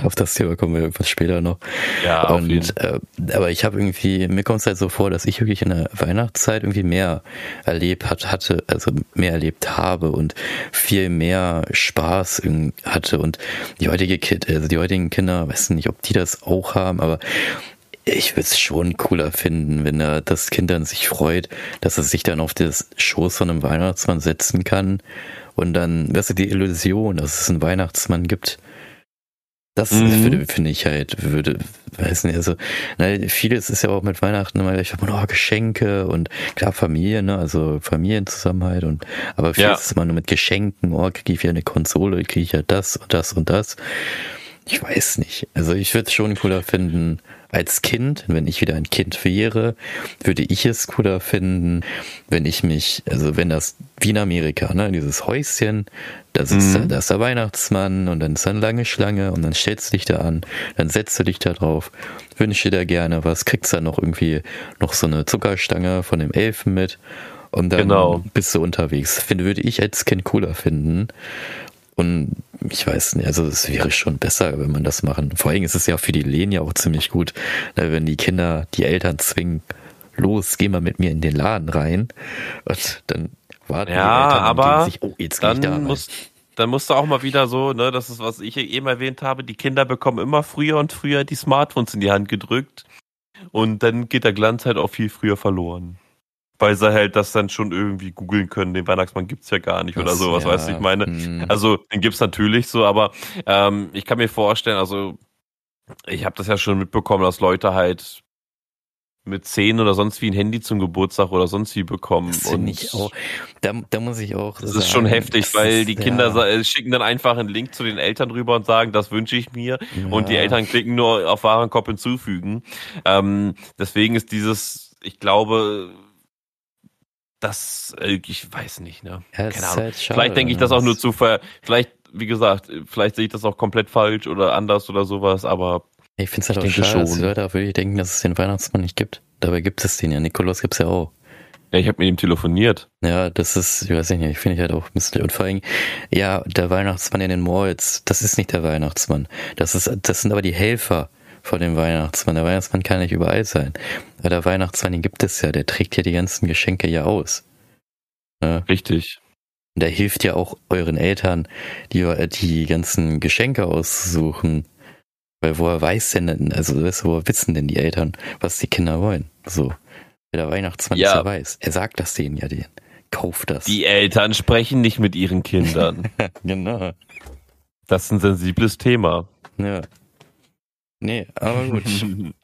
[SPEAKER 1] auf das Thema kommen wir irgendwas später noch. Ja, und, äh, aber ich habe irgendwie, mir kommt es halt so vor, dass ich wirklich in der Weihnachtszeit irgendwie mehr erlebt hat, hatte, also mehr erlebt habe und viel mehr Spaß hatte. Und die heutige Kind, also die heutigen Kinder, weiß nicht, ob die das auch haben, aber ich würde es schon cooler finden, wenn er das Kind dann sich freut, dass er sich dann auf das Schoß von einem Weihnachtsmann setzen kann. Und dann, weißt du, die Illusion, dass es einen Weihnachtsmann gibt, das mhm. finde find ich halt, würde, weiß nicht, also, ne, vieles ist ja auch mit Weihnachten immer gleich, oh, Geschenke und klar Familie, ne, also Familienzusammenhalt und, aber vieles ja. ist immer nur mit Geschenken, oh, kriege ich wieder eine Konsole, kriege ich ja das und das und das. Ich weiß nicht. Also ich würde es schon cooler finden, als Kind, wenn ich wieder ein Kind wäre, würde ich es cooler finden, wenn ich mich, also wenn das wie in Amerika, ne, dieses Häuschen, das ist, mhm. da ist der Weihnachtsmann und dann ist da eine lange Schlange und dann stellst du dich da an, dann setzt du dich da drauf, wünsche dir gerne was, kriegst dann noch irgendwie noch so eine Zuckerstange von dem Elfen mit und dann genau. bist du unterwegs. Finde, würde ich als Kind cooler finden. Und ich weiß nicht, also es wäre schon besser, wenn man das machen. Vor allem ist es ja für die Lehen ja auch ziemlich gut, ne, wenn die Kinder die Eltern zwingen, los, geh mal mit mir in den Laden rein. Und dann warten
[SPEAKER 2] ja, die Eltern aber sich, oh, jetzt dann da muss, dann musst du auch mal wieder so, ne, das ist, was ich eben erwähnt habe, die Kinder bekommen immer früher und früher die Smartphones in die Hand gedrückt. Und dann geht der Glanz halt auch viel früher verloren weil sie halt das dann schon irgendwie googeln können. Den Weihnachtsmann gibt's ja gar nicht oder sowas, ja. weißt du, ich meine. Hm. Also den gibt's natürlich so, aber ähm, ich kann mir vorstellen, also ich habe das ja schon mitbekommen, dass Leute halt mit zehn oder sonst wie ein Handy zum Geburtstag oder sonst wie bekommen.
[SPEAKER 1] Das und ich auch. Da, da muss ich auch.
[SPEAKER 2] Das sagen, ist schon heftig, weil die Kinder ja. schicken dann einfach einen Link zu den Eltern rüber und sagen, das wünsche ich mir. Ja. Und die Eltern klicken nur auf Warenkorb hinzufügen. Ähm, deswegen ist dieses, ich glaube, das, äh, ich weiß nicht, ne? Ja, Keine Ahnung. Halt schade, vielleicht denke ich das auch nur zu ver, vielleicht, wie gesagt, vielleicht sehe ich das auch komplett falsch oder anders oder sowas, aber
[SPEAKER 1] ich finde es halt auch schade, schon. Da würde ich denken, dass es den Weihnachtsmann nicht gibt. Dabei gibt es den ja. Nikolaus gibt's ja auch.
[SPEAKER 2] Ja, ich habe mit ihm telefoniert.
[SPEAKER 1] Ja, das ist, ich weiß nicht, ich finde ich halt auch ein bisschen, und vor allem, ja, der Weihnachtsmann in den Malls, das ist nicht der Weihnachtsmann. Das ist, das sind aber die Helfer von dem Weihnachtsmann. Der Weihnachtsmann kann nicht überall sein. Aber der Weihnachtsmann, den gibt es ja, der trägt ja die ganzen Geschenke ja aus.
[SPEAKER 2] Ja. Richtig.
[SPEAKER 1] Und der hilft ja auch euren Eltern, die, die ganzen Geschenke auszusuchen. Weil woher weiß denn, also woher wissen denn die Eltern, was die Kinder wollen? So. Der Weihnachtsmann ja. ja weiß. Er sagt das denen ja denen. Kauft das.
[SPEAKER 2] Die Eltern sprechen nicht mit ihren Kindern. [laughs]
[SPEAKER 1] genau.
[SPEAKER 2] Das ist ein sensibles Thema.
[SPEAKER 1] Ja. Nee, aber gut.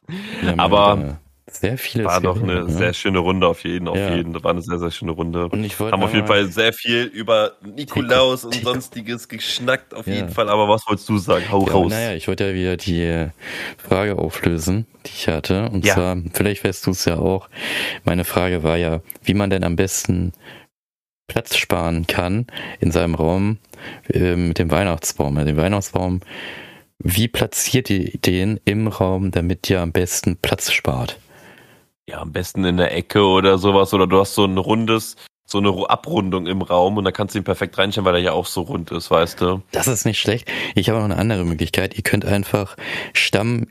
[SPEAKER 1] [laughs]
[SPEAKER 2] aber
[SPEAKER 1] sehr viele
[SPEAKER 2] War doch eine ne? sehr schöne Runde auf jeden, auf ja. jeden. Das war eine sehr, sehr schöne Runde.
[SPEAKER 1] Und ich
[SPEAKER 2] Haben auf jeden Fall sehr viel über Nikolaus und sonstiges geschnackt, auf ja. jeden Fall. Aber was wolltest du sagen? Hau
[SPEAKER 1] ja,
[SPEAKER 2] raus.
[SPEAKER 1] Naja, ich wollte ja wieder die Frage auflösen, die ich hatte. Und zwar, vielleicht weißt du es ja auch. Meine Frage war ja, wie man denn am besten Platz sparen kann in seinem Raum äh, mit dem Weihnachtsbaum. Ja, den Weihnachtsbaum, wie platziert ihr den im Raum, damit ihr am besten Platz spart?
[SPEAKER 2] Ja, am besten in der Ecke oder sowas. Oder du hast so ein rundes, so eine Abrundung im Raum und dann kannst du ihn perfekt reinstellen, weil er ja auch so rund ist, weißt du?
[SPEAKER 1] Das ist nicht schlecht. Ich habe noch eine andere Möglichkeit. Ihr könnt einfach Stamm,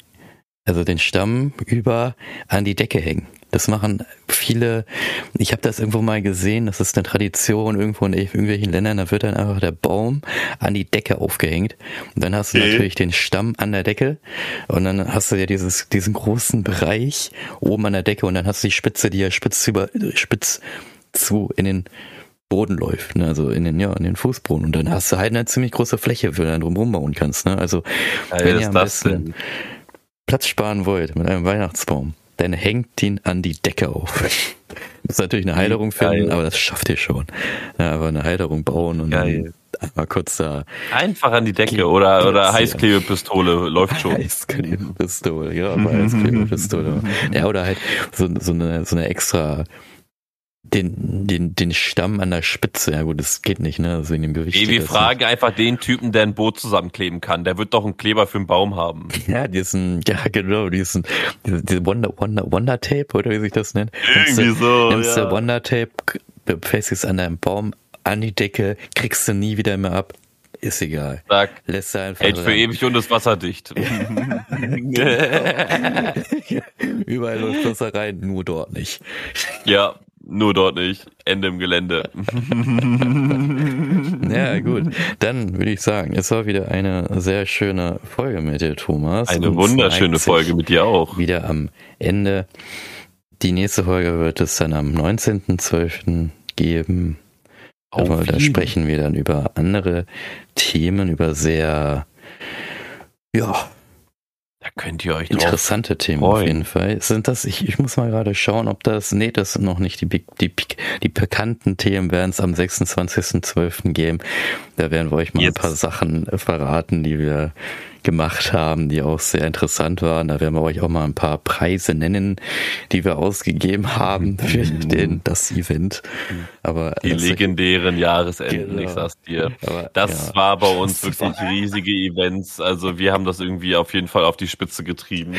[SPEAKER 1] also den Stamm über an die Decke hängen. Das machen viele, ich habe das irgendwo mal gesehen, das ist eine Tradition irgendwo in irgendwelchen Ländern, da wird dann einfach der Baum an die Decke aufgehängt. Und dann hast du okay. natürlich den Stamm an der Decke und dann hast du ja dieses, diesen großen Bereich oben an der Decke und dann hast du die Spitze, die ja spitz über, spitz zu in den Boden läuft, ne? also in den, ja, in den Fußboden. Und dann hast du halt eine ziemlich große Fläche, wo du dann drum bauen kannst. Ne? Also,
[SPEAKER 2] ja, wenn ihr am besten?
[SPEAKER 1] Platz sparen wollt mit einem Weihnachtsbaum, dann hängt ihn an die Decke auf. [laughs] Muss natürlich eine Heilung finden, aber das schafft ihr schon. Ja, aber eine Heilung bauen und Geil. einmal kurz da.
[SPEAKER 2] Einfach an die Decke oder, oder Heißklebepistole läuft schon.
[SPEAKER 1] Heißklebepistole, ja, aber Heißklebepistole. [laughs] ja, oder halt so, so, eine, so eine extra den, den, den Stamm an der Spitze. Ja gut, das geht nicht, ne? Also in dem Gewicht.
[SPEAKER 2] Ey, wir fragen nicht. einfach den Typen, der ein Boot zusammenkleben kann. Der wird doch einen Kleber für einen Baum haben. [laughs]
[SPEAKER 1] Ja, diesen, ja genau, diesen, diese, Wonder, Wonder, Wonder Tape, oder wie sich das nennt.
[SPEAKER 2] Irgendwie nimmst so.
[SPEAKER 1] Nimmst ja. Wonder Tape, befestigst an deinem Baum, an die Decke, kriegst du nie wieder mehr ab. Ist egal.
[SPEAKER 2] Sag,
[SPEAKER 1] Lässt er einfach.
[SPEAKER 2] Hält für ewig und ist wasserdicht. [laughs] [laughs]
[SPEAKER 1] Überall läuft Wasser rein, nur dort nicht.
[SPEAKER 2] Ja, nur dort nicht. Ende im Gelände. [laughs]
[SPEAKER 1] ja, gut. Dann würde ich sagen, es war wieder eine sehr schöne Folge mit dir, Thomas.
[SPEAKER 2] Eine wunderschöne Folge mit dir auch.
[SPEAKER 1] Wieder am Ende. Die nächste Folge wird es dann am 19.12. geben. Aber da sprechen wir dann über andere Themen, über sehr, ja,
[SPEAKER 2] da könnt ihr euch
[SPEAKER 1] Interessante Themen freuen. auf jeden Fall. Sind das, ich, ich muss mal gerade schauen, ob das, nee, das sind noch nicht die, die, die bekannten Themen, werden es am 26.12. geben. Da werden wir euch mal Jetzt. ein paar Sachen verraten, die wir gemacht haben, die auch sehr interessant waren. Da werden wir euch auch mal ein paar Preise nennen, die wir ausgegeben haben für den, das Event. Aber
[SPEAKER 2] die legendären Jahresenden, genau. ich sag's dir. Aber, das ja. war bei uns [laughs] wirklich riesige Events. Also wir haben das irgendwie auf jeden Fall auf die Spitze getrieben.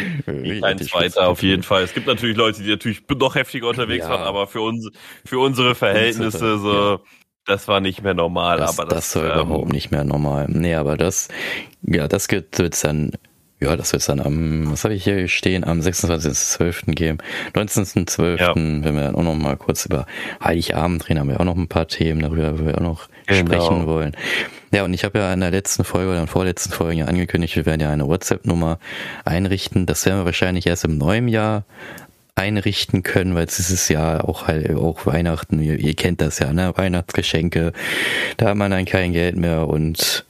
[SPEAKER 2] Eins weiter auf jeden Fall. Es gibt natürlich Leute, die natürlich noch heftiger unterwegs ja. waren, aber für uns, für unsere Verhältnisse so. Ja das war nicht mehr normal,
[SPEAKER 1] das,
[SPEAKER 2] aber
[SPEAKER 1] das, das war ähm, überhaupt nicht mehr normal. Nee, aber das, ja, das wird es dann, ja, das wird dann am, was habe ich hier stehen, am 26.12. geben. 19.12., ja. wenn wir dann auch noch mal kurz über Heiligabend reden, haben wir auch noch ein paar Themen darüber, wir auch noch genau. sprechen wollen. Ja, und ich habe ja in der letzten Folge oder in der vorletzten Folge ja angekündigt, wir werden ja eine WhatsApp-Nummer einrichten. Das werden wir wahrscheinlich erst im neuen Jahr einrichten können, weil es ist ja auch halt auch Weihnachten, ihr, ihr kennt das ja, ne? Weihnachtsgeschenke, da hat man dann kein Geld mehr und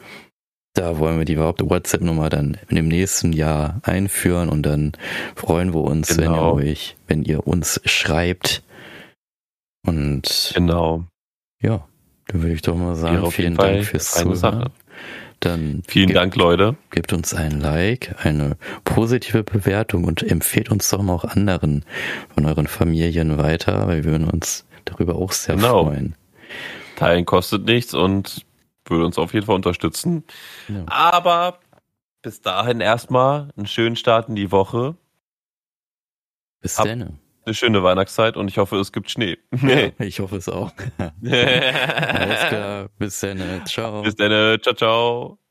[SPEAKER 1] da wollen wir die WhatsApp-Nummer dann dem nächsten Jahr einführen und dann freuen wir uns, genau. wenn ihr genau. euch, wenn ihr uns schreibt. Und
[SPEAKER 2] genau.
[SPEAKER 1] Ja, dann würde ich doch mal sagen, vielen Dank fürs Zuhören. Sache. Dann
[SPEAKER 2] vielen gebt, Dank, Leute.
[SPEAKER 1] Gebt uns ein Like, eine positive Bewertung und empfehlt uns doch mal auch anderen von euren Familien weiter, weil wir würden uns darüber auch sehr genau. freuen.
[SPEAKER 2] Teilen kostet nichts und würde uns auf jeden Fall unterstützen. Ja. Aber bis dahin erstmal einen schönen Start in die Woche.
[SPEAKER 1] Bis dann.
[SPEAKER 2] Eine schöne Weihnachtszeit und ich hoffe, es gibt Schnee. [laughs]
[SPEAKER 1] Ja, ich hoffe es auch. [laughs] Alles klar. Bis dann. Ciao.
[SPEAKER 2] Bis dann. Ciao, ciao.